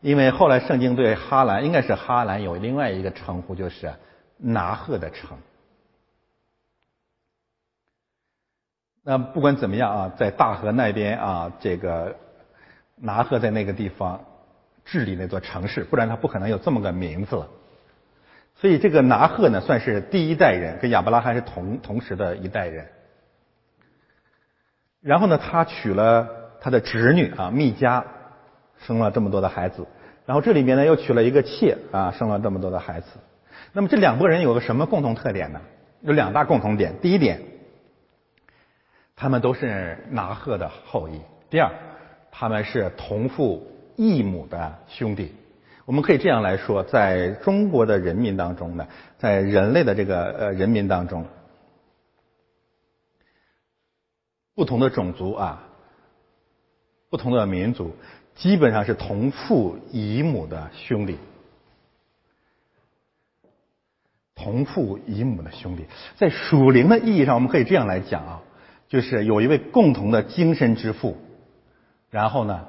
因为后来圣经对哈兰应该是哈兰有另外一个称呼，就是拿赫的城。那不管怎么样啊，在大河那边啊，这个拿赫在那个地方治理那座城市，不然他不可能有这么个名字了。所以这个拿鹤呢，算是第一代人，跟亚伯拉罕是同同时的一代人。然后呢，他娶了他的侄女啊，密加，生了这么多的孩子。然后这里面呢，又娶了一个妾啊，生了这么多的孩子。那么这两拨人有个什么共同特点呢？有两大共同点。第一点。他们都是拿鹤的后裔。第二，他们是同父异母的兄弟。我们可以这样来说，在中国的人民当中呢，在人类的这个呃人民当中，不同的种族啊，不同的民族，基本上是同父异母的兄弟。同父异母的兄弟，在属灵的意义上，我们可以这样来讲啊。就是有一位共同的精神之父，然后呢，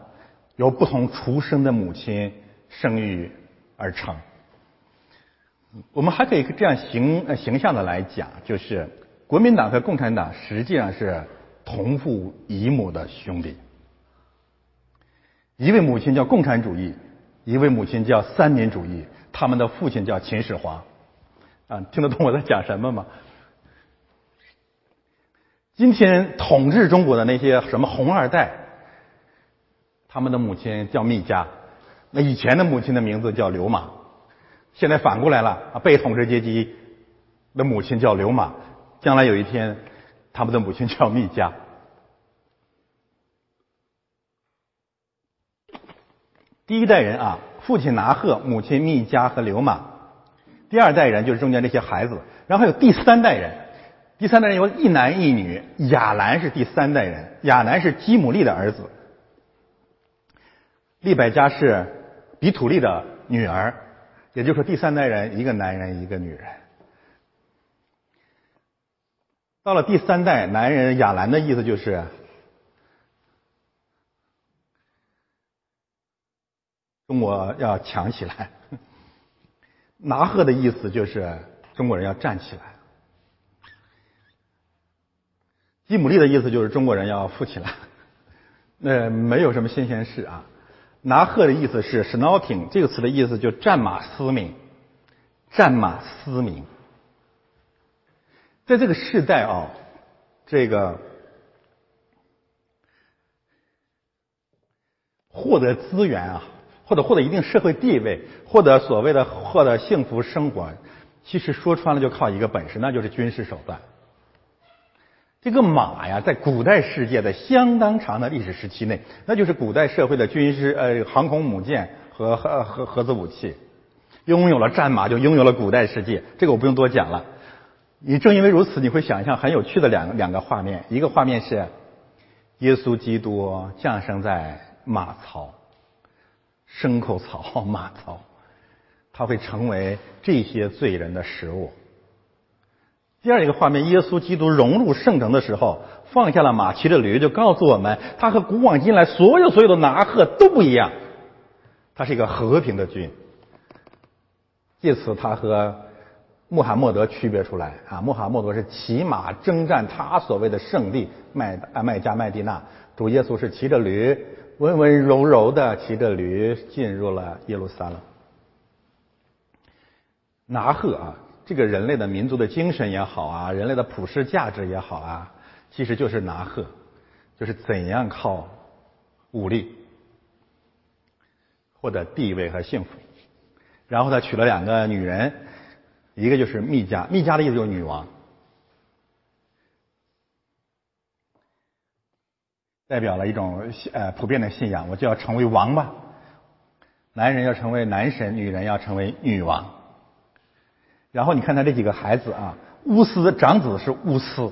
由不同出生的母亲生育而成。我们还可以这样形形象的来讲，就是国民党和共产党实际上是同父异母的兄弟。一位母亲叫共产主义，一位母亲叫三民主义，他们的父亲叫秦始皇。啊，听得懂我在讲什么吗？今天统治中国的那些什么红二代，他们的母亲叫密家，那以前的母亲的名字叫刘马，现在反过来了啊，被统治阶级的母亲叫刘马，将来有一天他们的母亲叫密加。第一代人啊，父亲拿鹤，母亲密加和刘马，第二代人就是中间这些孩子，然后有第三代人。第三代人有一男一女，亚兰是第三代人，亚兰是基姆利的儿子，利百加是比土利的女儿，也就是说第三代人一个男人一个女人。到了第三代男人亚兰的意思就是，中国要强起来，拿鹤的意思就是中国人要站起来。吉姆利的意思就是中国人要富起来，那 [LAUGHS] 没有什么新鲜事啊。拿鹤的意思是 snouting，这个词的意思就战马嘶鸣，战马嘶鸣。在这个时代啊，这个获得资源啊，或者获得一定社会地位，获得所谓的获得幸福生活，其实说穿了就靠一个本事，那就是军事手段。这个马呀，在古代世界的相当长的历史时期内，那就是古代社会的军事呃航空母舰和核核核子武器，拥有了战马，就拥有了古代世界。这个我不用多讲了。你正因为如此，你会想象很有趣的两两个画面。一个画面是耶稣基督降生在马槽、牲口槽、马槽，他会成为这些罪人的食物。第二一个画面，耶稣基督融入圣城的时候，放下了马，骑着驴，就告诉我们，他和古往今来所有所有的拿鹤都不一样，他是一个和平的君。借此，他和穆罕默德区别出来啊，穆罕默德是骑马征战他所谓的圣地麦啊麦加麦地那，主耶稣是骑着驴，温温柔柔的骑着驴进入了耶路撒冷。拿鹤啊，这个人类的民族的精神也好啊，人类的普世价值也好啊，其实就是拿鹤，就是怎样靠武力获得地位和幸福。然后他娶了两个女人，一个就是密加，密加的意思就是女王，代表了一种呃普遍的信仰，我就要成为王吧。男人要成为男神，女人要成为女王。然后你看他这几个孩子啊，乌斯长子是乌斯，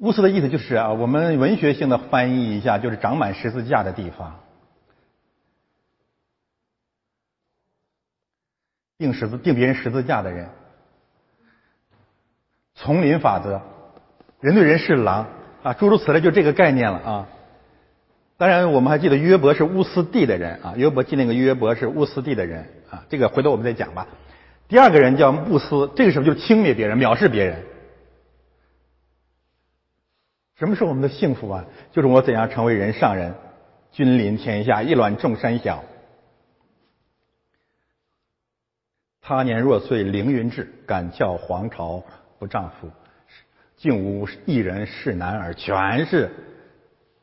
乌斯的意思就是啊，我们文学性的翻译一下，就是长满十字架的地方。钉十字钉别人十字架的人，丛林法则，人对人是狼啊，诸如此类，就这个概念了啊。当然，我们还记得约伯是乌斯地的人啊，约伯记那个约伯是乌斯地的人啊，这个回头我们再讲吧。第二个人叫布斯，这个时候就轻蔑别人、藐视别人。什么是我们的幸福啊？就是我怎样成为人上人，君临天下，一览众山小。他年若岁凌云志，敢教皇朝不丈夫，竟无一人是男儿，全是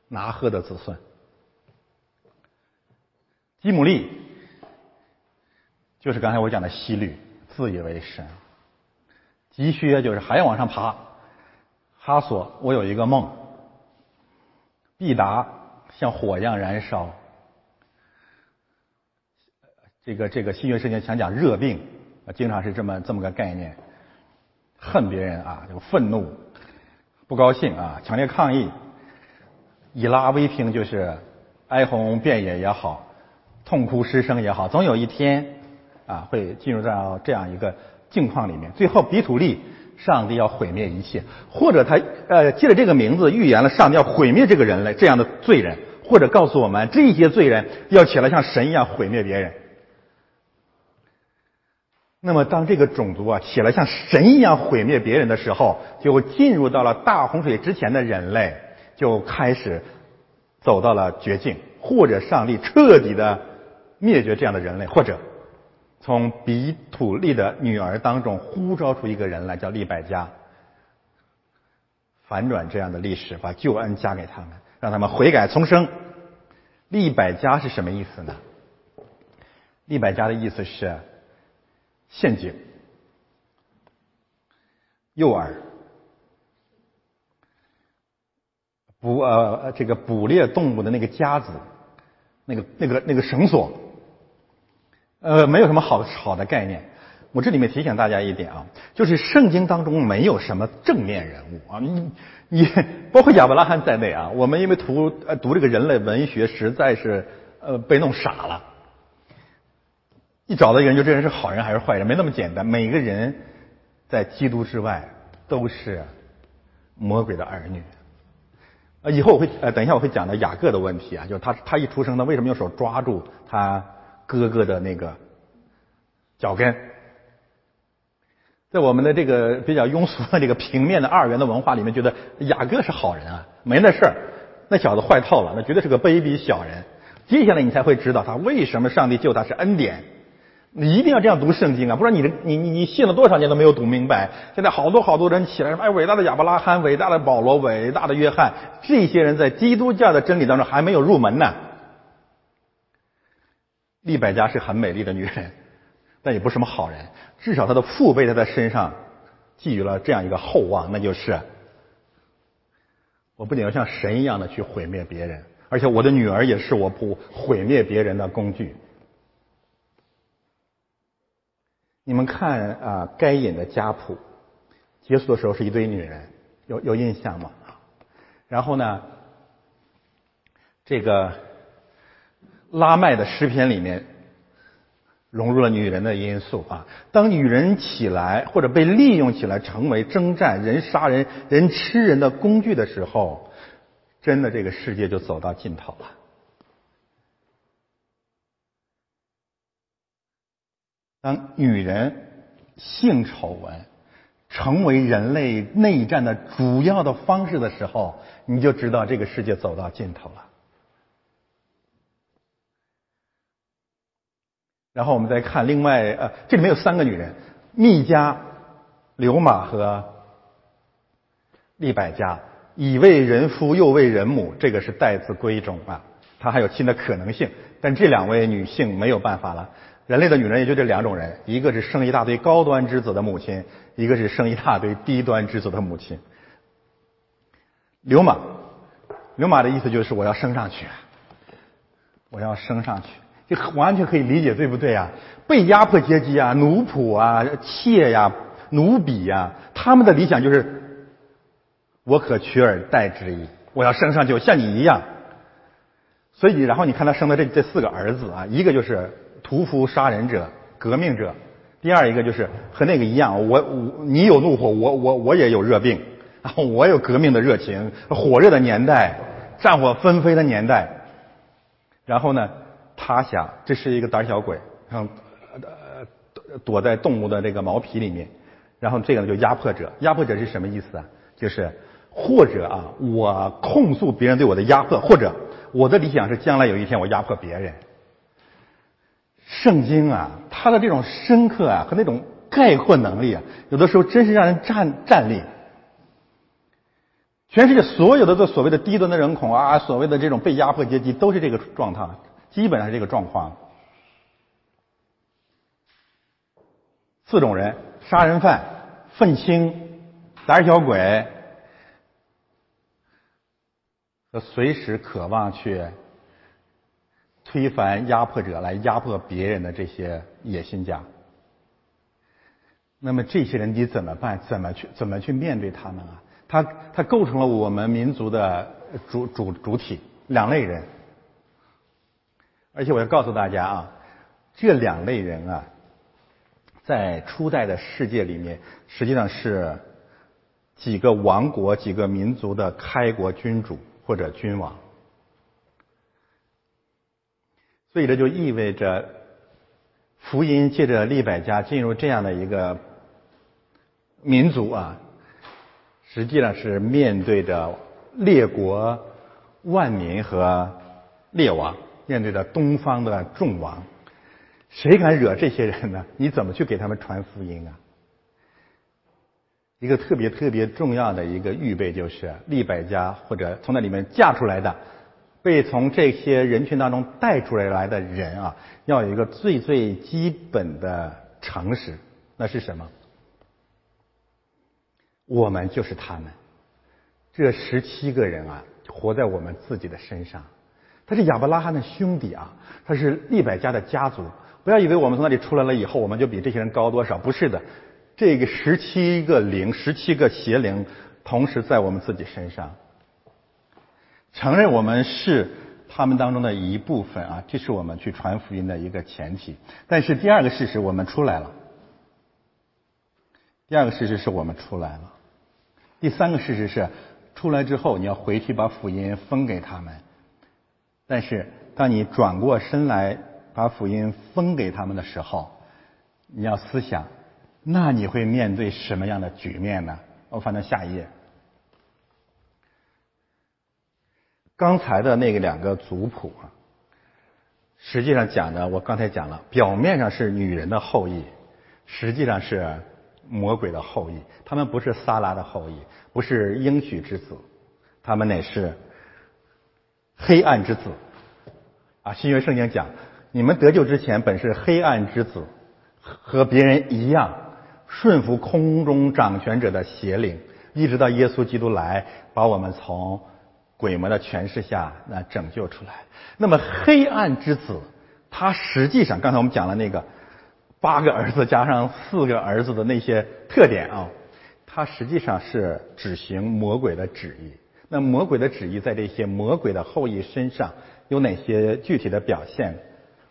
拿鹤的子孙。基姆利就是刚才我讲的西律，自以为神。吉薛就是还要往上爬。哈索，我有一个梦。必达像火一样燃烧。这个这个新约圣经想讲热病。经常是这么这么个概念，恨别人啊，就愤怒、不高兴啊，强烈抗议。以拉威平就是哀鸿遍野也好，痛哭失声也好，总有一天啊会进入到这样一个境况里面。最后比土利，上帝要毁灭一切，或者他呃借着这个名字预言了上帝要毁灭这个人类这样的罪人，或者告诉我们这些罪人要起来像神一样毁灭别人。那么，当这个种族啊起来像神一样毁灭别人的时候，就进入到了大洪水之前的人类就开始走到了绝境，或者上帝彻底的灭绝这样的人类，或者从比土利的女儿当中呼召出一个人来，叫利百加，反转这样的历史，把救恩加给他们，让他们悔改重生。利百加是什么意思呢？利百加的意思是。陷阱、诱饵、捕呃这个捕猎动物的那个夹子、那个那个那个绳索，呃，没有什么好好的概念。我这里面提醒大家一点啊，就是圣经当中没有什么正面人物啊，你你包括亚伯拉罕在内啊，我们因为读呃读这个人类文学实在是呃被弄傻了。一找到一个人，就这人是好人还是坏人，没那么简单。每个人在基督之外都是魔鬼的儿女。啊，以后我会呃，等一下我会讲到雅各的问题啊，就是他他一出生，他为什么用手抓住他哥哥的那个脚跟？在我们的这个比较庸俗的这个平面的二元的文化里面，觉得雅各是好人啊，没那事儿，那小子坏透了，那绝对是个卑鄙小人。接下来你才会知道他为什么上帝救他是恩典。你一定要这样读圣经啊，不然你的你你你信了多少年都没有读明白。现在好多好多人起来说，哎，伟大的亚伯拉罕，伟大的保罗，伟大的约翰，这些人在基督教的真理当中还没有入门呢。利百加是很美丽的女人，[LAUGHS] 但也不是什么好人。至少她的父辈在她身上寄予了这样一个厚望，那就是我不仅要像神一样的去毁灭别人，而且我的女儿也是我不毁灭别人的工具。你们看啊，该隐的家谱结束的时候是一堆女人，有有印象吗？然后呢，这个拉麦的诗篇里面融入了女人的因素啊。当女人起来或者被利用起来，成为征战人、杀人、人吃人的工具的时候，真的这个世界就走到尽头了。当女人性丑闻成为人类内战的主要的方式的时候，你就知道这个世界走到尽头了。然后我们再看另外呃，这里面有三个女人：密加、刘马和利百加。已为人夫，又为人母，这个是待字闺中啊，她还有新的可能性。但这两位女性没有办法了。人类的女人也就这两种人：一个是生一大堆高端之子的母亲，一个是生一大堆低端之子的母亲。流马，流马的意思就是我要升上去，我要升上去，这完全可以理解，对不对啊？被压迫阶级啊，奴仆啊，妾呀，奴婢呀，他们的理想就是。我可取而代之矣，我要升上去，像你一样。所以，然后你看他生的这这四个儿子啊，一个就是屠夫杀人者、革命者；第二一个就是和那个一样，我我你有怒火，我我我也有热病，然 [LAUGHS] 后我有革命的热情，火热的年代，战火纷飞的年代。然后呢，他想这是一个胆小鬼，然后呃躲在动物的这个毛皮里面。然后这个呢就压迫者，压迫者是什么意思啊？就是。或者啊，我控诉别人对我的压迫，或者我的理想是将来有一天我压迫别人。圣经啊，它的这种深刻啊和那种概括能力啊，有的时候真是让人站站立。全世界所有的这所谓的低端的人口啊，所谓的这种被压迫阶级，都是这个状态，基本上是这个状况。四种人：杀人犯、愤青、胆小鬼。和随时渴望去推翻压迫者来压迫别人的这些野心家，那么这些人你怎么办？怎么去怎么去面对他们啊？他他构成了我们民族的主主主体两类人，而且我要告诉大家啊，这两类人啊，在初代的世界里面，实际上是几个王国、几个民族的开国君主。或者君王，所以这就意味着福音借着利百家进入这样的一个民族啊，实际上是面对着列国万民和列王，面对着东方的众王，谁敢惹这些人呢？[LAUGHS] 你怎么去给他们传福音啊？一个特别特别重要的一个预备，就是利百家或者从那里面嫁出来的，被从这些人群当中带出来来的人啊，要有一个最最基本的常识，那是什么？我们就是他们，这十七个人啊，活在我们自己的身上。他是亚伯拉罕的兄弟啊，他是利百家的家族。不要以为我们从那里出来了以后，我们就比这些人高多少？不是的。这个十七个灵，十七个邪灵，同时在我们自己身上，承认我们是他们当中的一部分啊，这是我们去传福音的一个前提。但是第二个事实，我们出来了。第二个事实是我们出来了。第三个事实是，出来之后你要回去把福音分给他们。但是当你转过身来把福音分给他们的时候，你要思想。那你会面对什么样的局面呢？我翻到下一页。刚才的那个两个族谱啊，实际上讲的，我刚才讲了，表面上是女人的后裔，实际上是魔鬼的后裔。他们不是撒拉的后裔，不是应许之子，他们乃是黑暗之子。啊，新约圣经讲，你们得救之前本是黑暗之子，和别人一样。顺服空中掌权者的邪灵，一直到耶稣基督来，把我们从鬼魔的权势下那拯救出来。那么黑暗之子，他实际上刚才我们讲了那个八个儿子加上四个儿子的那些特点啊，他实际上是执行魔鬼的旨意。那魔鬼的旨意在这些魔鬼的后裔身上有哪些具体的表现？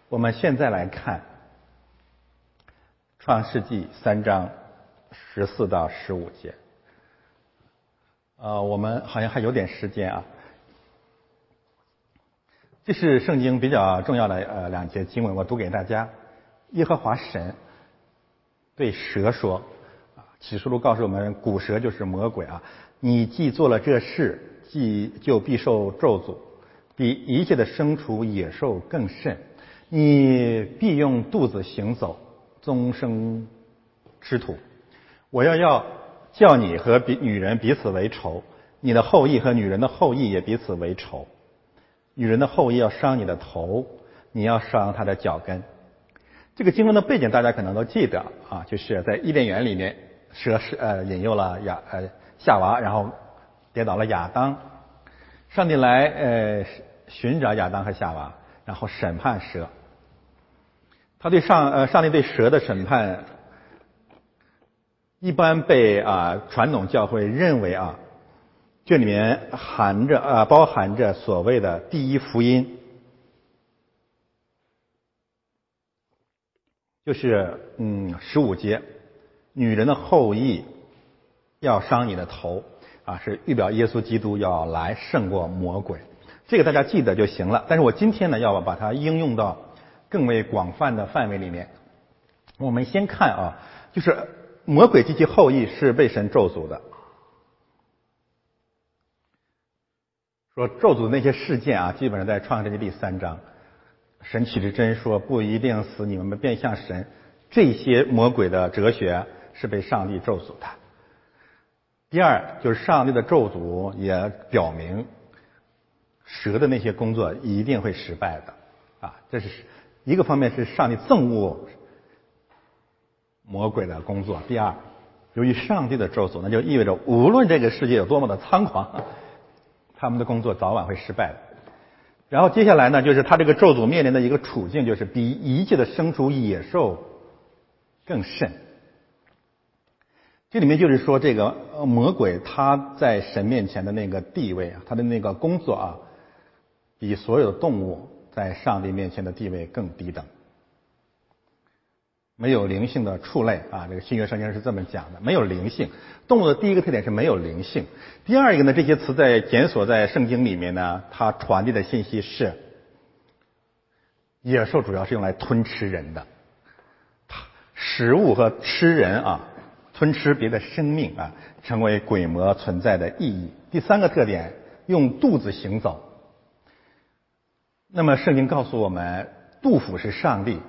我们现在来看。创世纪三章十四到十五节，呃，我们好像还有点时间啊。这是圣经比较重要的呃两节经文，我读给大家。耶和华神对蛇说：“啊，启示录告诉我们，古蛇就是魔鬼啊。你既做了这事，既就必受咒诅，比一切的牲畜野兽更甚。你必用肚子行走，终生吃土。我要要叫你和比女人彼此为仇，你的后裔和女人的后裔也彼此为仇。女人的后裔要伤你的头，你要伤她的脚跟。这个经文的背景大家可能都记得啊，就是在伊甸园里面，蛇是呃引诱了亚呃夏娃，然后跌倒了亚当。上帝来呃寻找亚当和夏娃，然后审判蛇。他对上呃上帝对蛇的审判，一般被啊传统教会认为啊，这里面含着啊包含着所谓的第一福音。就是嗯，十五节，女人的后裔要伤你的头啊，是预表耶稣基督要来胜过魔鬼，这个大家记得就行了。但是我今天呢，要把它应用到更为广泛的范围里面。我们先看啊，就是魔鬼及其后裔是被神咒诅的，说咒诅那些事件啊，基本上在创世纪第三章。神启之真说不一定死，你们变像神，这些魔鬼的哲学是被上帝咒诅的。第二就是上帝的咒诅也表明蛇的那些工作一定会失败的啊，这是一个方面是上帝憎恶魔鬼的工作。第二，由于上帝的咒诅，那就意味着无论这个世界有多么的猖狂，他们的工作早晚会失败的。然后接下来呢，就是他这个咒诅面临的一个处境，就是比一切的牲畜野兽更甚。这里面就是说，这个呃魔鬼他在神面前的那个地位啊，他的那个工作啊，比所有动物在上帝面前的地位更低等。没有灵性的畜类啊，这个新约圣经是这么讲的，没有灵性。动物的第一个特点是没有灵性，第二一个呢，这些词在检索在圣经里面呢，它传递的信息是，野兽主要是用来吞吃人的，食物和吃人啊，吞吃别的生命啊，成为鬼魔存在的意义。第三个特点，用肚子行走。那么圣经告诉我们，杜甫是上帝。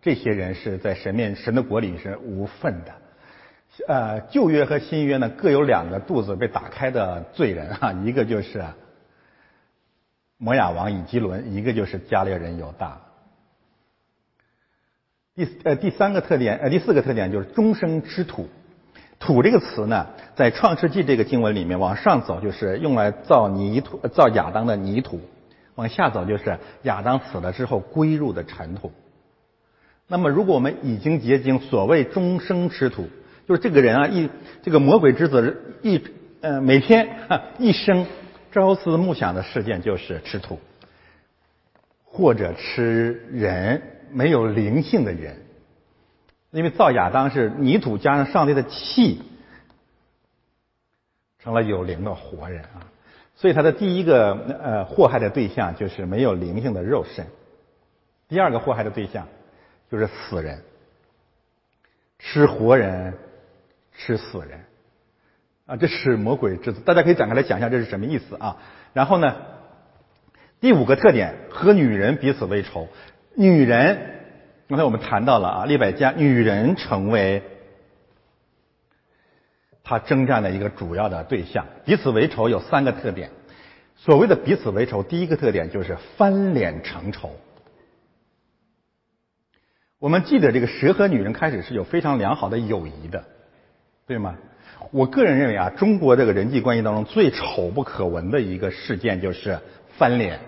这些人是在神面神的国里是无份的，呃，旧约和新约呢各有两个肚子被打开的罪人哈，[LAUGHS] 一个就是摩亚王以基伦，一个就是加略人犹大。第呃第三个特点呃第四个特点就是终生吃土，土这个词呢，在创世纪这个经文里面往上走就是用来造泥土造亚当的泥土，往下走就是亚当死了之后归入的尘土。那么，如果我们已经结晶，所谓终生吃土，就是这个人啊，一这个魔鬼之子一呃每天一生朝思暮想的事件就是吃土，或者吃人没有灵性的人，因为造亚当是泥土加上上帝的气，成了有灵的活人啊，所以他的第一个呃祸害的对象就是没有灵性的肉身，第二个祸害的对象。就是死人，吃活人，吃死人，啊，这是魔鬼之子。大家可以展开来讲一下这是什么意思啊？然后呢，第五个特点和女人彼此为仇。女人，刚才我们谈到了啊，利百加，女人成为他征战的一个主要的对象。彼此为仇有三个特点。所谓的彼此为仇，第一个特点就是翻脸成仇。我们记得这个蛇和女人开始是有非常良好的友谊的，对吗？我个人认为啊，中国这个人际关系当中最丑不可闻的一个事件就是翻脸，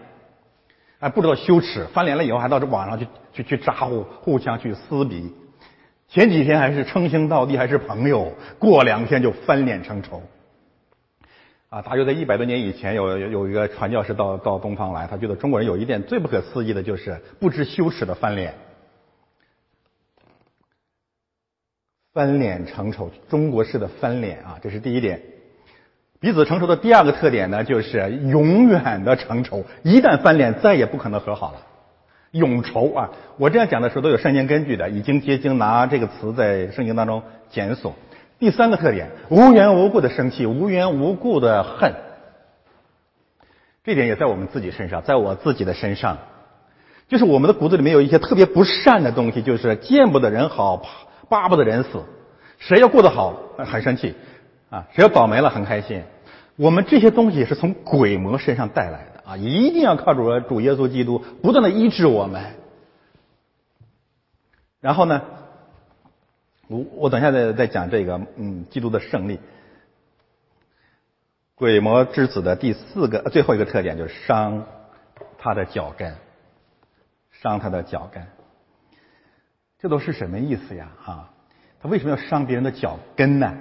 啊，不知道羞耻，翻脸了以后还到这网上去去去咋呼，互相去撕逼，前几天还是称兄道弟，还是朋友，过两天就翻脸成仇，啊，大约在一百多年以前，有有一个传教士到到东方来，他觉得中国人有一点最不可思议的就是不知羞耻的翻脸。翻脸成仇，中国式的翻脸啊，这是第一点。彼此成仇的第二个特点呢，就是永远的成仇，一旦翻脸，再也不可能和好了，永仇啊！我这样讲的时候都有圣经根据的，已经结晶拿这个词在圣经当中检索。第三个特点，无缘无故的生气，无缘无故的恨，这点也在我们自己身上，在我自己的身上，就是我们的骨子里面有一些特别不善的东西，就是见不得人好，巴不得人死。谁要过得好，很生气啊；谁要倒霉了，很开心。我们这些东西是从鬼魔身上带来的啊！一定要靠主主耶稣基督不断的医治我们。然后呢，我我等下再再讲这个，嗯，基督的胜利。鬼魔之子的第四个最后一个特点就是伤他的脚跟，伤他的脚跟。这都是什么意思呀？啊，他为什么要伤别人的脚跟呢？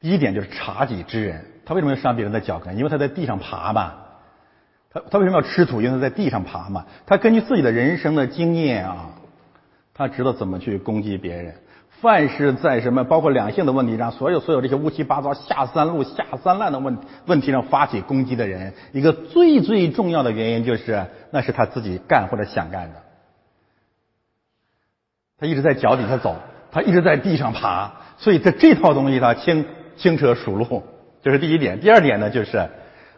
第一点就是察己之人，他为什么要伤别人的脚跟？因为他在地上爬嘛。他他为什么要吃土？因为他在地上爬嘛。他根据自己的人生的经验啊，他知道怎么去攻击别人。凡是在什么包括两性的问题上，所有所有这些乌七八糟、下三路、下三滥的问问题上发起攻击的人，一个最最重要的原因就是，那是他自己干或者想干的。他一直在脚底下走，他一直在地上爬，所以这这套东西他轻轻车熟路，这是第一点。第二点呢，就是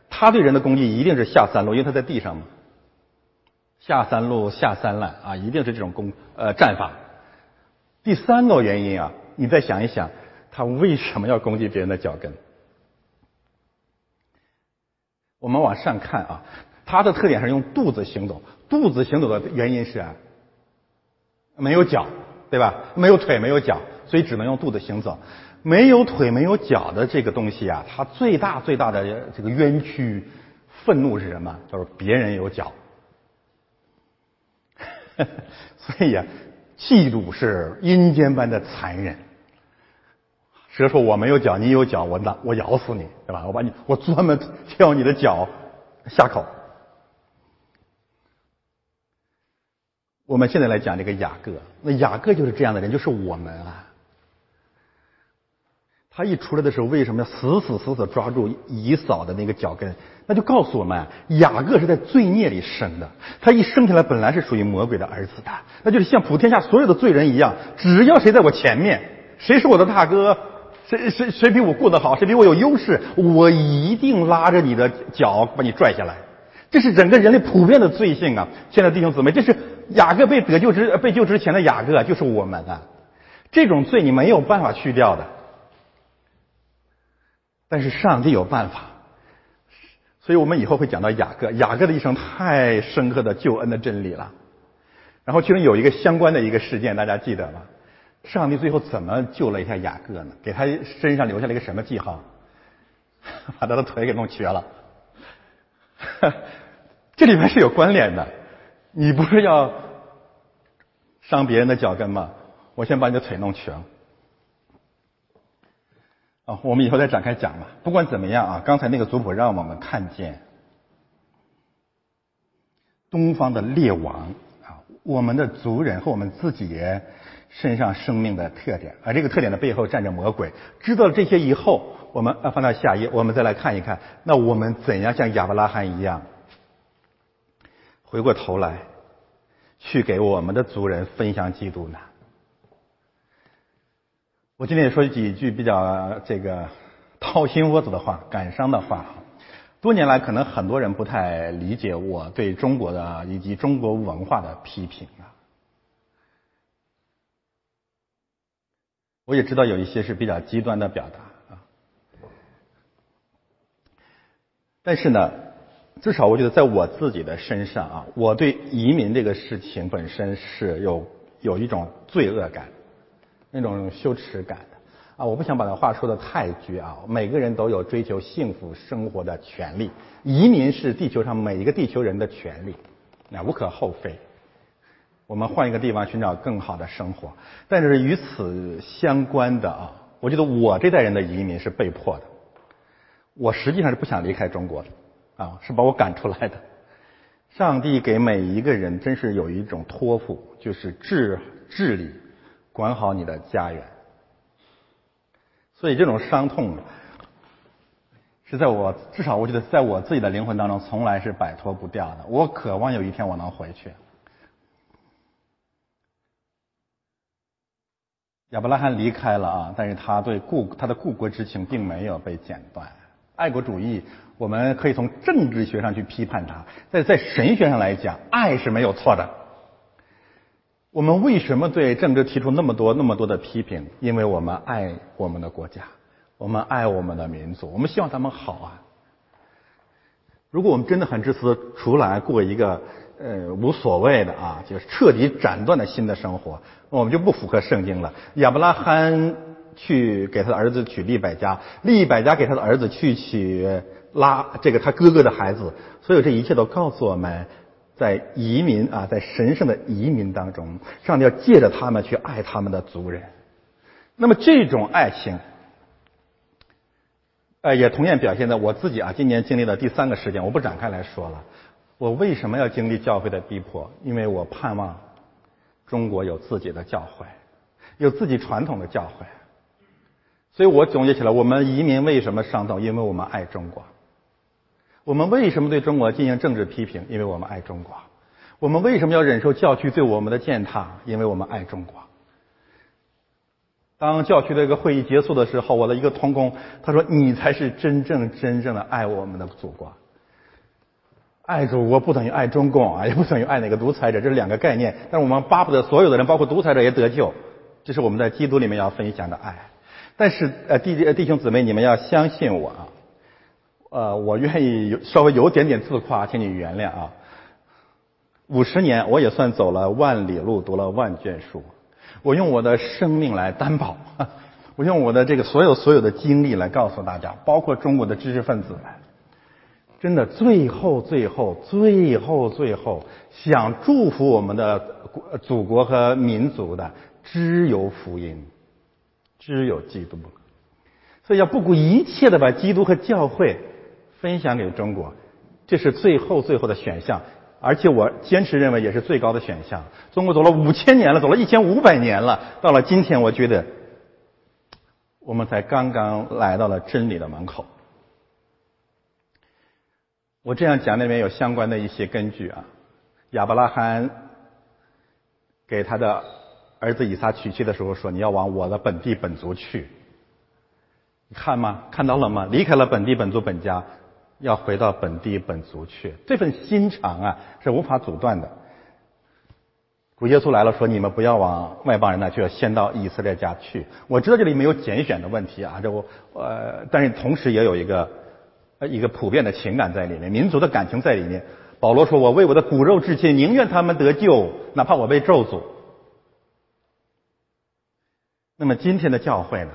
他对人的攻击一定是下三路，因为他在地上嘛，下三路、下三滥啊，一定是这种攻呃战法。第三个原因啊，你再想一想，他为什么要攻击别人的脚跟？我们往上看啊，他的特点是用肚子行走，肚子行走的原因是没有脚，对吧？没有腿，没有脚，所以只能用肚子行走。没有腿、没有脚的这个东西啊，它最大最大的这个冤屈、愤怒是什么？就是别人有脚。[LAUGHS] 所以呀。嫉妒是阴间般的残忍。蛇说：“我没有脚，你有脚，我拿我咬死你，对吧？我把你，我专门挑你的脚下口。”我们现在来讲这个雅各，那雅各就是这样的人，就是我们啊。他一出来的时候，为什么要死死死死抓住姨嫂的那个脚跟？那就告诉我们，雅各是在罪孽里生的。他一生下来本来是属于魔鬼的儿子的，那就是像普天下所有的罪人一样，只要谁在我前面，谁是我的大哥，谁谁谁比我过得好，谁比我有优势，我一定拉着你的脚把你拽下来。这是整个人类普遍的罪性啊！现在弟兄姊妹，这是雅各被得救之被救之前的雅各，就是我们啊。这种罪你没有办法去掉的。但是上帝有办法，所以我们以后会讲到雅各。雅各的一生太深刻的救恩的真理了。然后其中有一个相关的一个事件，大家记得吗？上帝最后怎么救了一下雅各呢？给他身上留下了一个什么记号？[LAUGHS] 把他的腿给弄瘸了。[LAUGHS] 这里面是有关联的。你不是要伤别人的脚跟吗？我先把你的腿弄瘸了。啊，我们以后再展开讲吧。不管怎么样啊，刚才那个族谱让我们看见东方的列王啊，我们的族人和我们自己人身上生命的特点，而这个特点的背后站着魔鬼。知道了这些以后，我们啊翻到下一页，我们再来看一看，那我们怎样像亚伯拉罕一样，回过头来去给我们的族人分享基督呢？我今天也说几句比较这个掏心窝子的话、感伤的话。多年来，可能很多人不太理解我对中国的以及中国文化的批评啊。我也知道有一些是比较极端的表达啊。但是呢，至少我觉得在我自己的身上啊，我对移民这个事情本身是有有一种罪恶感。那种羞耻感的啊，我不想把这话说的太绝啊。每个人都有追求幸福生活的权利，移民是地球上每一个地球人的权利，那无可厚非。我们换一个地方寻找更好的生活，但是与此相关的啊，我觉得我这代人的移民是被迫的。我实际上是不想离开中国的啊，是把我赶出来的。上帝给每一个人真是有一种托付，就是治治理。管好你的家园，所以这种伤痛是在我至少我觉得在我自己的灵魂当中从来是摆脱不掉的。我渴望有一天我能回去。亚伯拉罕离开了啊，但是他对故他的故国之情并没有被剪断爱国主义，我们可以从政治学上去批判它，在在神学上来讲，爱是没有错的。我们为什么对政治提出那么多那么多的批评？因为我们爱我们的国家，我们爱我们的民族，我们希望他们好啊。如果我们真的很自私出来过一个呃无所谓的啊，就是彻底斩断的新的生活，我们就不符合圣经了。亚伯拉罕去给他的儿子娶利百加，利百加给他的儿子去娶拉这个他哥哥的孩子，所有这一切都告诉我们，在移民啊，在神圣的移民当中，上帝要借着他们去爱他们的族人。那么这种爱情。呃，也同样表现在我自己啊，今年经历的第三个事件，我不展开来说了。我为什么要经历教会的逼迫？因为我盼望中国有自己的教会，有自己传统的教会。所以我总结起来，我们移民为什么上当？因为我们爱中国。我们为什么对中国进行政治批评？因为我们爱中国。我们为什么要忍受教区对我们的践踏？因为我们爱中国。当教区的一个会议结束的时候，我的一个同工他说：“你才是真正真正的爱我们的祖国。爱祖国不等于爱中共啊，也不等于爱哪个独裁者，这是两个概念。但是我们巴不得所有的人，包括独裁者也得救，这是我们在基督里面要分享的爱。但是呃，弟弟兄姊妹，你们要相信我啊，呃，我愿意有稍微有点点自夸，请你原谅啊。五十年，我也算走了万里路，读了万卷书。”我用我的生命来担保，[LAUGHS] 我用我的这个所有所有的经历来告诉大家，包括中国的知识分子们，真的最后最后最后最后想祝福我们的祖国和民族的，只有福音，只有基督，所以要不顾一切的把基督和教会分享给中国，这是最后最后的选项。而且我坚持认为也是最高的选项。中国走了五千年了，走了一千五百年了，到了今天，我觉得我们才刚刚来到了真理的门口。我这样讲里面有相关的一些根据啊。亚伯拉罕给他的儿子以撒娶妻的时候说：“你要往我的本地本族去。”你看吗？看到了吗？离开了本地本族本家。要回到本地本族去，这份心肠啊是无法阻断的。主耶稣来了，说你们不要往外邦人那去，要先到以色列家去。我知道这里没有拣选的问题啊，这我呃，但是同时也有一个呃一个普遍的情感在里面，民族的感情在里面。保罗说：“我为我的骨肉至亲，宁愿他们得救，哪怕我被咒诅。”那么今天的教会呢？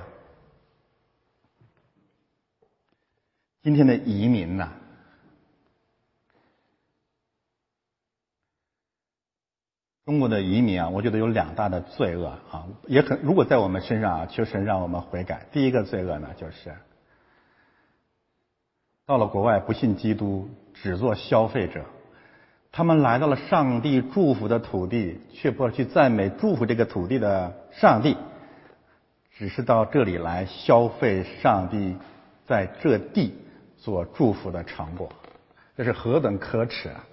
今天的移民呐，中国的移民啊，我觉得有两大的罪恶啊，也很如果在我们身上啊，求神让我们悔改。第一个罪恶呢，就是到了国外不信基督，只做消费者。他们来到了上帝祝福的土地，却不去赞美祝福这个土地的上帝，只是到这里来消费上帝在这地。所祝福的成果，这是何等可耻啊！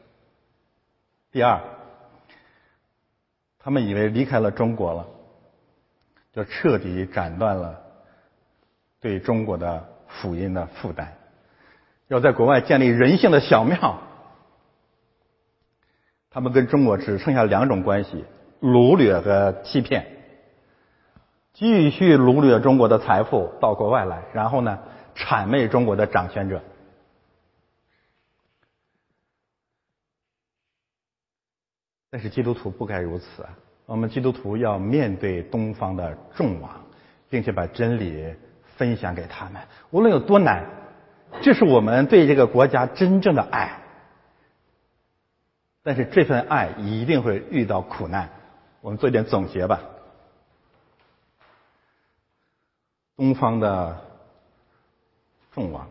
第二，他们以为离开了中国了，就彻底斩断了对中国的福音的负担，要在国外建立人性的小庙。他们跟中国只剩下两种关系：掳掠和欺骗。继续掳掠中国的财富到国外来，然后呢？谄媚中国的掌权者，但是基督徒不该如此啊。我们基督徒要面对东方的众王，并且把真理分享给他们，无论有多难，这是我们对这个国家真正的爱。但是这份爱一定会遇到苦难。我们做一点总结吧。东方的。众王，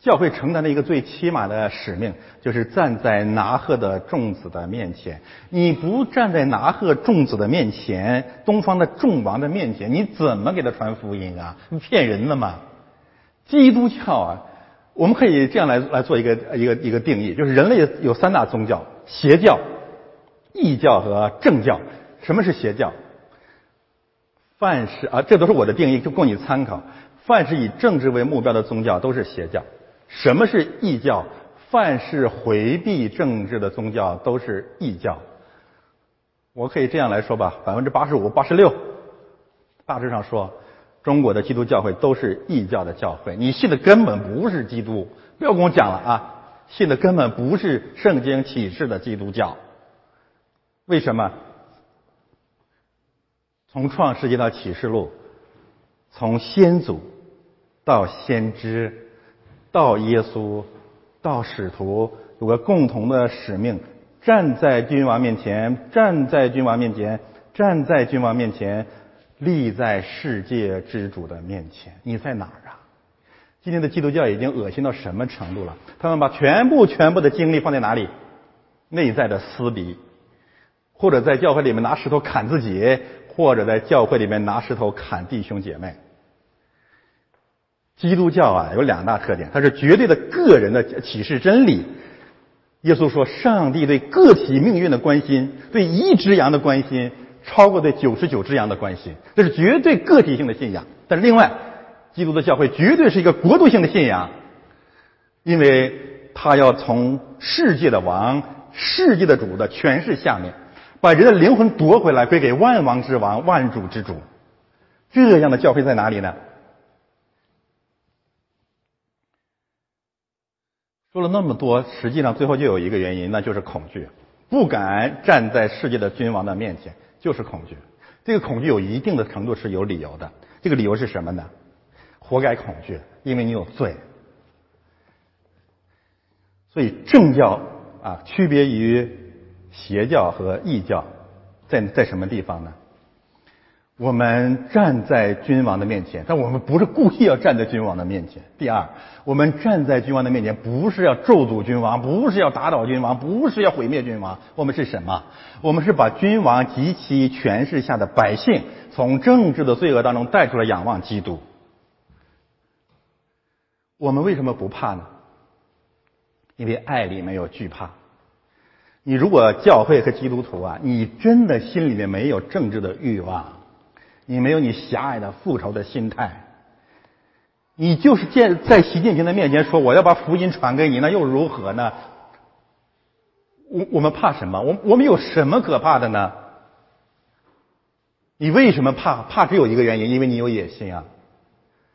教会承担的一个最起码的使命，就是站在拿鹤的众子的面前。你不站在拿鹤众子的面前，东方的众王的面前，你怎么给他传福音啊？你骗人的吗？基督教啊，我们可以这样来来做一个一个一个定义，就是人类有三大宗教：邪教、异教和正教。什么是邪教？凡是啊，这都是我的定义，就供你参考。凡是以政治为目标的宗教都是邪教。什么是异教？凡是回避政治的宗教都是异教。我可以这样来说吧，百分之八十五、八十六，大致上说，中国的基督教会都是异教的教会。你信的根本不是基督，不要跟我讲了啊！信的根本不是圣经启示的基督教。为什么？从创世纪到启示录，从先祖到先知，到耶稣，到使徒，有个共同的使命：站在君王面前，站在君王面前，站在君王面前，立在世界之主的面前。你在哪儿啊？今天的基督教已经恶心到什么程度了？他们把全部全部的精力放在哪里？内在的撕逼，或者在教会里面拿石头砍自己。或者在教会里面拿石头砍弟兄姐妹。基督教啊有两大特点，它是绝对的个人的启示真理。耶稣说，上帝对个体命运的关心，对一只羊的关心，超过对九十九只羊的关心，这是绝对个体性的信仰。但是另外，基督的教会绝对是一个国度性的信仰，因为他要从世界的王、世界的主的权势下面。把人的灵魂夺回来，归给万王之王、万主之主。这样的教会在哪里呢？说了那么多，实际上最后就有一个原因，那就是恐惧，不敢站在世界的君王的面前，就是恐惧。这个恐惧有一定的程度是有理由的。这个理由是什么呢？活该恐惧，因为你有罪。所以正教啊，区别于。邪教和异教在在什么地方呢？我们站在君王的面前，但我们不是故意要站在君王的面前。第二，我们站在君王的面前，不是要咒诅君王，不是要打倒君王，不是要毁灭君王。我们是什么？我们是把君王及其权势下的百姓从政治的罪恶当中带出来，仰望基督。我们为什么不怕呢？因为爱里没有惧怕。你如果教会和基督徒啊，你真的心里面没有政治的欲望，你没有你狭隘的复仇的心态，你就是见在习近平的面前说我要把福音传给你，那又如何呢？我我们怕什么？我我们有什么可怕的呢？你为什么怕？怕只有一个原因，因为你有野心啊！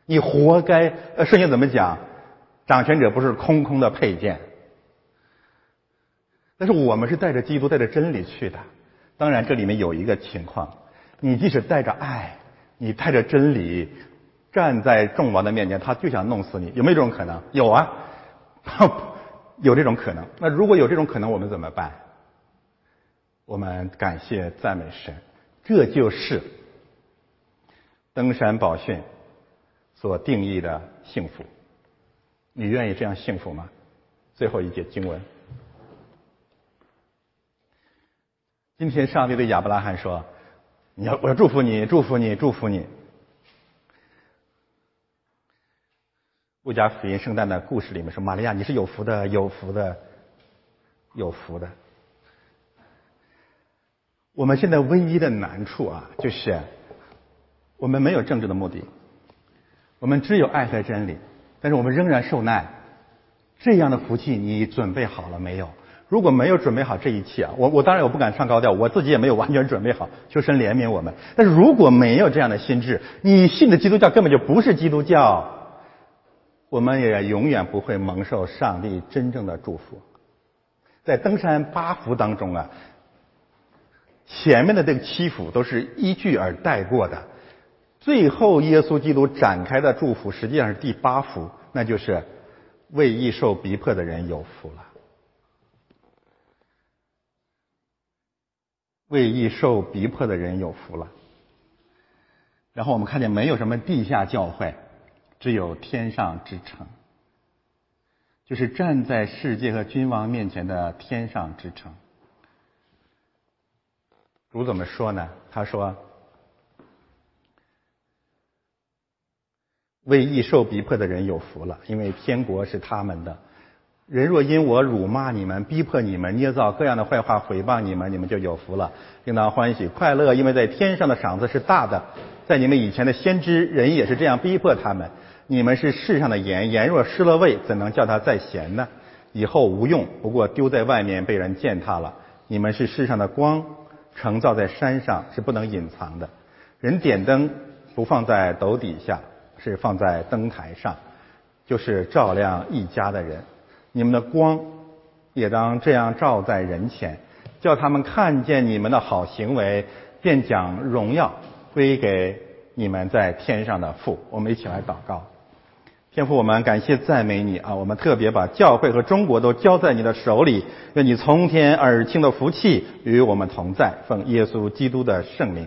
你活该。呃，圣经怎么讲？掌权者不是空空的佩剑。但是我们是带着基督、带着真理去的。当然，这里面有一个情况：你即使带着爱，你带着真理，站在众王的面前，他就想弄死你。有没有这种可能？有啊，[LAUGHS] 有这种可能。那如果有这种可能，我们怎么办？我们感谢赞美神，这就是登山宝训所定义的幸福。你愿意这样幸福吗？最后一节经文。今天上帝对亚伯拉罕说：“你要，我要祝福你，祝福你，祝福你。”路加福音圣诞的故事里面说：“玛利亚，你是有福的，有福的，有福的。”我们现在唯一的难处啊，就是我们没有政治的目的，我们只有爱和真理，但是我们仍然受难。这样的福气，你准备好了没有？如果没有准备好这一切啊，我我当然我不敢上高调，我自己也没有完全准备好，求神怜悯我们。但是如果没有这样的心智，你信的基督教根本就不是基督教，我们也永远不会蒙受上帝真正的祝福。在登山八福当中啊，前面的这个七福都是依据而带过的，最后耶稣基督展开的祝福实际上是第八福，那就是为易受逼迫的人有福了。为易受逼迫的人有福了。然后我们看见没有什么地下教会，只有天上之城，就是站在世界和君王面前的天上之城。主怎么说呢？他说：“为易受逼迫的人有福了，因为天国是他们的。人若因我辱骂你们、逼迫你们、捏造各样的坏话毁谤你们，你们就有福了，应当欢喜快乐，因为在天上的赏赐是大的。在你们以前的先知，人也是这样逼迫他们。你们是世上的盐，盐若失了味，怎能叫它再咸呢？以后无用，不过丢在外面被人践踏了。你们是世上的光，成照在山上是不能隐藏的。人点灯不放在斗底下，是放在灯台上，就是照亮一家的人。你们的光也当这样照在人前，叫他们看见你们的好行为，便将荣耀归给你们在天上的父。我们一起来祷告，天父，我们感谢赞美你啊！我们特别把教会和中国都交在你的手里，愿你从天而听的福气与我们同在。奉耶稣基督的圣名。